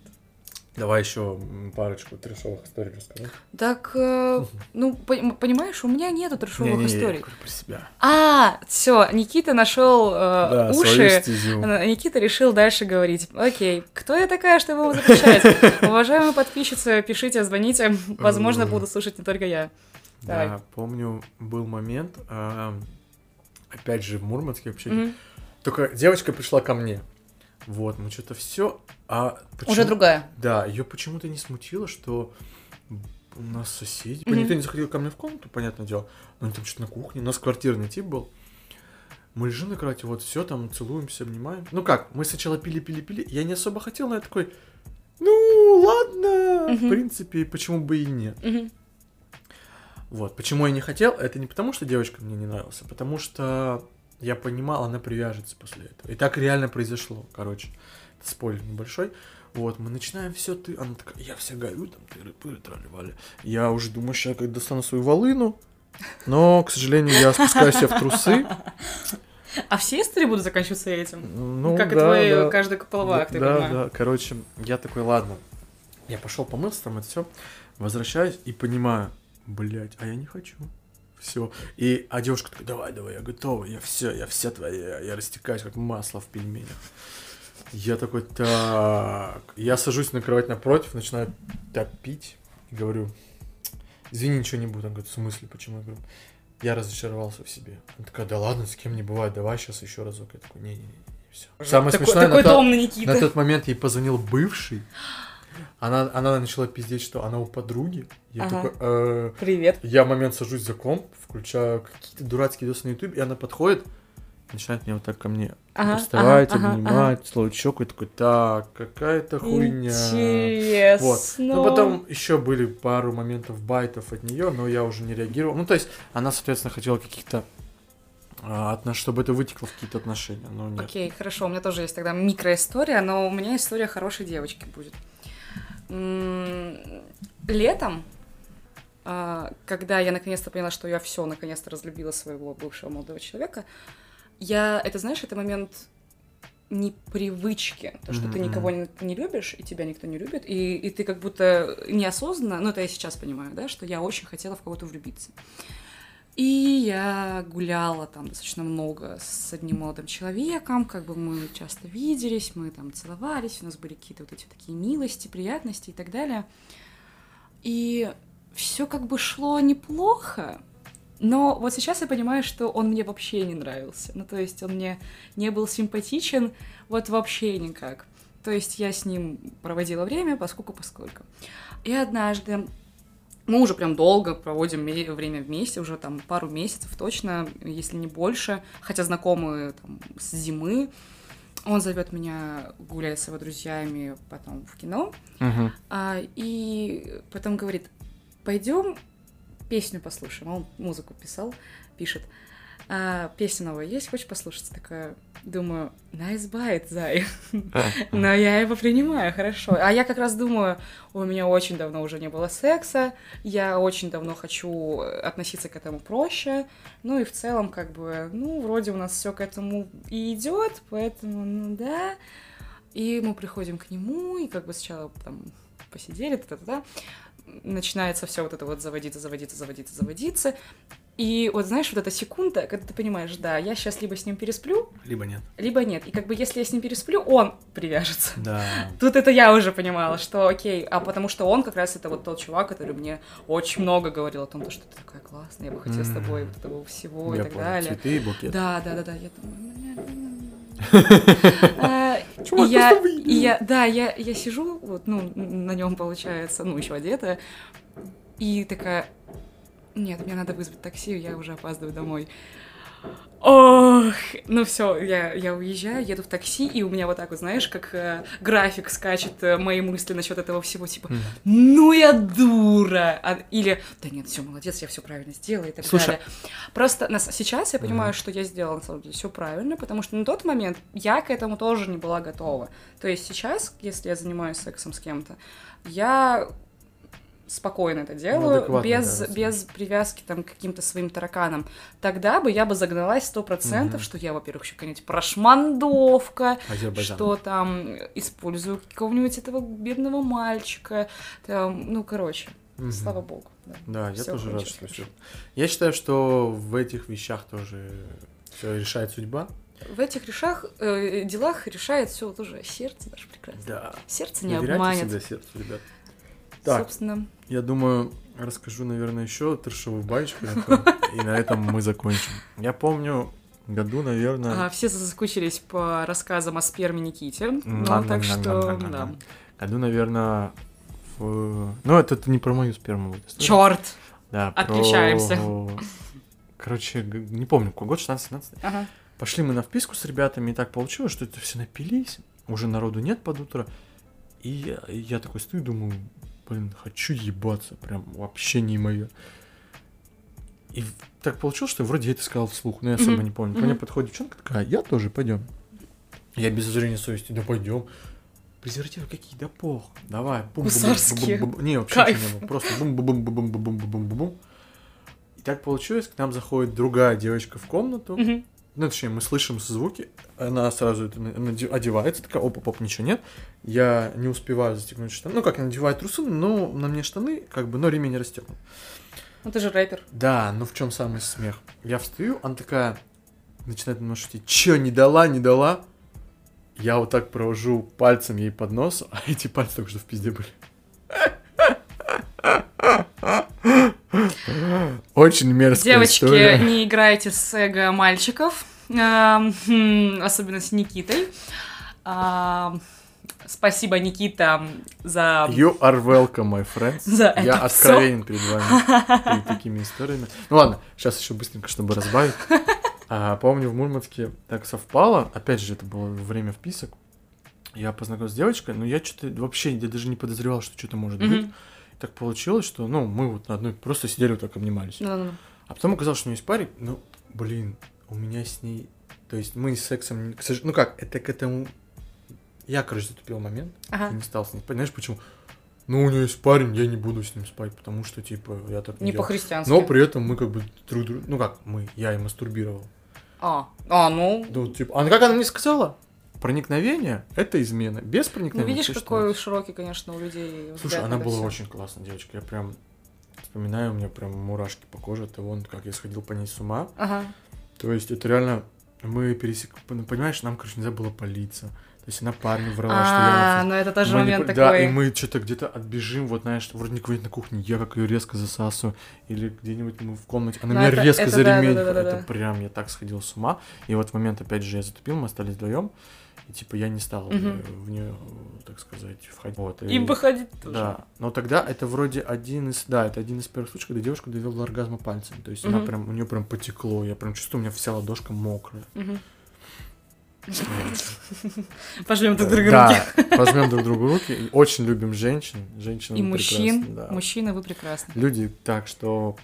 Давай еще парочку трешовых историй расскажи. Так, э, ну, пон- понимаешь, у меня нету трешовых Не-не-не, я историй. говорю про себя. А, все, Никита нашел Да, свою уши. Э, Никита решил дальше говорить. Окей, кто я такая, чтобы его запрещать? Уважаемые подписчицы, пишите, звоните. Возможно, буду слушать не только я. Да, помню, был момент, а, опять же, в Мурманске вообще. Только девочка пришла ко мне. Вот, мы что-то все. А Уже почему- другая. Да, ее почему-то не смутило, что у нас соседи. Мгм. Никто не заходил ко мне в комнату, понятное дело. Но они там что-то на кухне. У нас квартирный тип был. Мы лежим на кровати, вот все, там целуемся, обнимаем. Ну как, мы сначала пили-пили-пили. Я не особо хотел, но я такой, ну ладно, в Мгм. принципе, почему бы и нет. Мгм. Вот, почему я не хотел, это не потому, что девочка мне не нравилась, а потому что я понимал, она привяжется после этого. И так реально произошло, короче. Это спойлер небольшой. Вот, мы начинаем все, ты, она такая, я вся горю, там, тыры-пыры, трали Я уже думаю, сейчас как достану свою волыну, но, к сожалению, я спускаю себя в трусы. А все истории будут заканчиваться этим? Ну, как и да, твой да. каждый половой акт, я Да, понимаю. да, короче, я такой, ладно. Я пошел помылся, там это все, возвращаюсь и понимаю, блядь, а я не хочу. Все. И, а девушка такая, давай, давай, я готова, я все, я вся твоя, я растекаюсь, как масло в пельменях. Я такой, так, я сажусь на кровать напротив, начинаю топить, и говорю, извини, ничего не буду. Он говорит, в смысле, почему? Я говорю, я разочаровался в себе. Она такая, да ладно, с кем не бывает, давай сейчас еще разок. Я такой, не-не-не, все. Самое такой, смешное, такой на, томный на тот момент ей позвонил бывший. Она, она начала пиздеть, что она у подруги. Я Ага. такой, «Э, Привет. я момент сажусь за комп, включаю какие-то дурацкие видосы на YouTube, и она подходит, начинает меня вот так ко мне Ага, приставать, ага, ага, обнимать, целовать щеку, и такой, так, какая-то хуйня. Интересно. Вот. Ну, потом еще были пару моментов байтов от нее, но я уже не реагировал. Ну, то есть, она, соответственно, хотела каких-то а, отнош- чтобы это вытекло в какие-то отношения, но нет. Окей, хорошо, у меня тоже есть тогда микроистория, но у меня история хорошей девочки будет. Летом, а, когда я наконец-то поняла, что я все наконец-то разлюбила своего бывшего молодого человека, я, это знаешь, это момент непривычки, то, что ты Мгм. никого не, не любишь, и тебя никто не любит, и, и ты как будто неосознанно, ну это я сейчас понимаю, да, что я очень хотела в кого-то влюбиться. И я гуляла там достаточно много с одним молодым человеком, как бы мы часто виделись, мы там целовались, у нас были какие-то вот эти такие милости, приятности и так далее. И все как бы шло неплохо, но вот сейчас я понимаю, что он мне вообще не нравился. Ну, то есть он мне не был симпатичен вот вообще никак. То есть я с ним проводила время, поскольку поскольку. И однажды мы уже прям долго проводим время вместе, уже там пару месяцев точно, если не больше, хотя знакомые там с зимы. Он зовет меня гулять с его друзьями потом в кино, Мгм. а, и потом говорит, пойдем песню послушаем. Он музыку писал, пишет. А, песня новая есть, хочешь послушать? Такая, думаю, nice bite, зай. Но я его принимаю, хорошо. А я как раз думаю, у меня очень давно уже не было секса, я очень давно хочу относиться к этому проще, ну и в целом, как бы, ну, вроде у нас все к этому и идет, поэтому, ну да. И мы приходим к нему, и как бы сначала там посидели, та-та-та, начинается все вот это вот заводиться, заводиться, заводиться, заводиться. И вот знаешь, вот эта секунда, когда ты понимаешь, да, я сейчас либо с ним пересплю, Либо нет. либо нет. И как бы если я с ним пересплю, он привяжется. Да. Тут это я уже понимала, что окей, а потому что он как раз это вот тот чувак, который мне очень много говорил о том, что ты такая классная, я бы хотела с тобой вот этого всего и так понял. далее. Цветы и букет. Да, да, да, да. Я думаю. А, Чувак, я, я, да, я, я сижу, вот, ну, на нем получается, ну, еще одетая, и такая, нет, мне надо вызвать такси, я уже опаздываю домой. Ох, ну все, я, я уезжаю, еду в такси, и у меня вот так вот, знаешь, как э, график скачет э, мои мысли насчет этого всего, типа, ну я дура, А- или, да нет, все, молодец, я все правильно сделала и так Слушай, далее. Просто на сейчас я понимаю, что я сделала, на самом деле, все правильно, потому что на тот момент я к этому тоже не была готова. То есть сейчас, если я занимаюсь сексом с кем-то, я спокойно это делаю, адекватно, без, да, без привязки там, к каким-то своим тараканам. Тогда бы я бы загналась сто процентов, Мгм. что я, во-первых, еще какая-нибудь прошмандовка, Азербайджан. что там использую какого-нибудь этого бедного мальчика, там, ну, короче, Мгм. слава богу. да. Да, я тоже рад, что все. Я считаю, что в этих вещах тоже все решает судьба. В этих решах, э, делах решает все тоже сердце наше прекрасное. Да. Сердце не Доверяйте обманет. всегда сердцу, ребят. Так, Собственно, я думаю, расскажу, наверное, еще трешовую баечку, такую, и на этом мы закончим. Я помню, году, наверное, а, все заскучились по рассказам о сперме Никите. Ну, так что, да. году, наверное, в... Ну, это, не про мою сперму. Черт! Да, про- Отключаемся. Короче, не помню, какой год, 16-17. Ага. Пошли мы на вписку с ребятами, и так получилось, что это все напились, уже народу нет под утро. И я, такой стою думаю, блин, хочу ебаться, прям вообще не мое. И так получилось, что вроде я это сказал вслух, но я Мгм, не помню. Ко мгм. мне подходит девчонка такая, я тоже, пойдем. Я без зрения совести, да пойдем. Презервативы какие, да пох, давай. бум бум Гусарские. Не, вообще Кайф. не было, просто бум бум бум бум бум бум бум бум И так получилось, к нам заходит другая девочка в комнату. Ну, точнее, мы слышим звуки, она сразу это на- одевается, такая, опа, поп, ничего нет. Я не успеваю застегнуть штаны. Ну, как, я надеваю трусы, но на мне штаны, как бы, но ремень расстегнут. Ну ты же рэпер. Да, ну в чем самый смех? Я встаю, она такая начинает немного шутить. Че, не дала, не дала? Я вот так провожу пальцем ей под нос, а эти пальцы только что в пизде были. Очень мерзкая Девочки, история. не играйте с эго мальчиков, ам, хм, особенно с Никитой. Ам, Спасибо, Никита, за... You are welcome, my friends. За Я это откровенен перед вами перед такими историями. Ну ладно, сейчас еще быстренько, чтобы разбавить. А, помню, в Мурманске так совпало, опять же, это было время вписок. Я познакомился с девочкой, но я что-то вообще я даже не подозревал, что что-то может быть. Так получилось, что, ну, мы вот на одной просто сидели вот так обнимались. Ну-ну-ну. А потом оказалось, что у нее есть парень, ну, блин, у меня с ней... То есть мы с сексом... к сож- Ну как, это к этому... Я, короче, затупил момент. Ага. И не стал с ней спать. Знаешь почему? Ну, у нее есть парень, я не буду с ним спать, потому что, типа, я так не, Не по-христиански. Но при этом мы как бы друг друга... Ну как, мы, я и мастурбировал. А, а, ну, Ну, типа, а как она мне сказала? Проникновение — это измена. Без Ну, проникновения... видишь, точно какой нет. широкий, конечно, у людей Слушай, она была всё. очень классная девочка. Я прям вспоминаю, у меня прям мурашки по коже. Это вон, как я сходил по ней с ума. Ага. То есть это реально... Мы пересек... ну, Понимаешь, нам, короче, нельзя было палиться. То есть она парню врала, что я... А, ну это тоже Мы не момент по- Да, и такой. мы что-то где-то отбежим, вот знаешь, вроде никого-нибудь на кухне, я как ее резко засасываю, или где-нибудь мы в комнате, она Ну, меня это- резко это за ремень, да, да, да, это прям, я так сходил с ума, и вот в момент, опять же, я затупил, мы остались вдвоем, и типа я не стал э, Мгм. в нее, так сказать, входить. Вот, И выходить тоже. Да, но тогда это вроде один из, да, это один из первых случаев, когда девушка довела до оргазма пальцем, то есть она Мгм. прям, у нее прям потекло, я прям чувствую, у меня вся ладошка мокрая. Вот. Пожмем друг другу руки. Да, возьмем друг другу руки. И Очень любим женщин. Женщины И мужчин. да. Мужчины, вы прекрасны. Люди, так что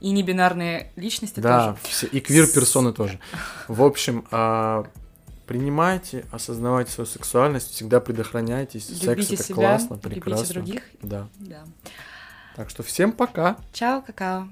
И небинарные личности да, тоже. все, и квир-персоны тоже. В общем, а, принимайте, осознавайте свою сексуальность, всегда предохраняйтесь. Секс Любите это себя, классно, любите прекрасно. других. Да. Да. Так что всем пока. Чао, какао.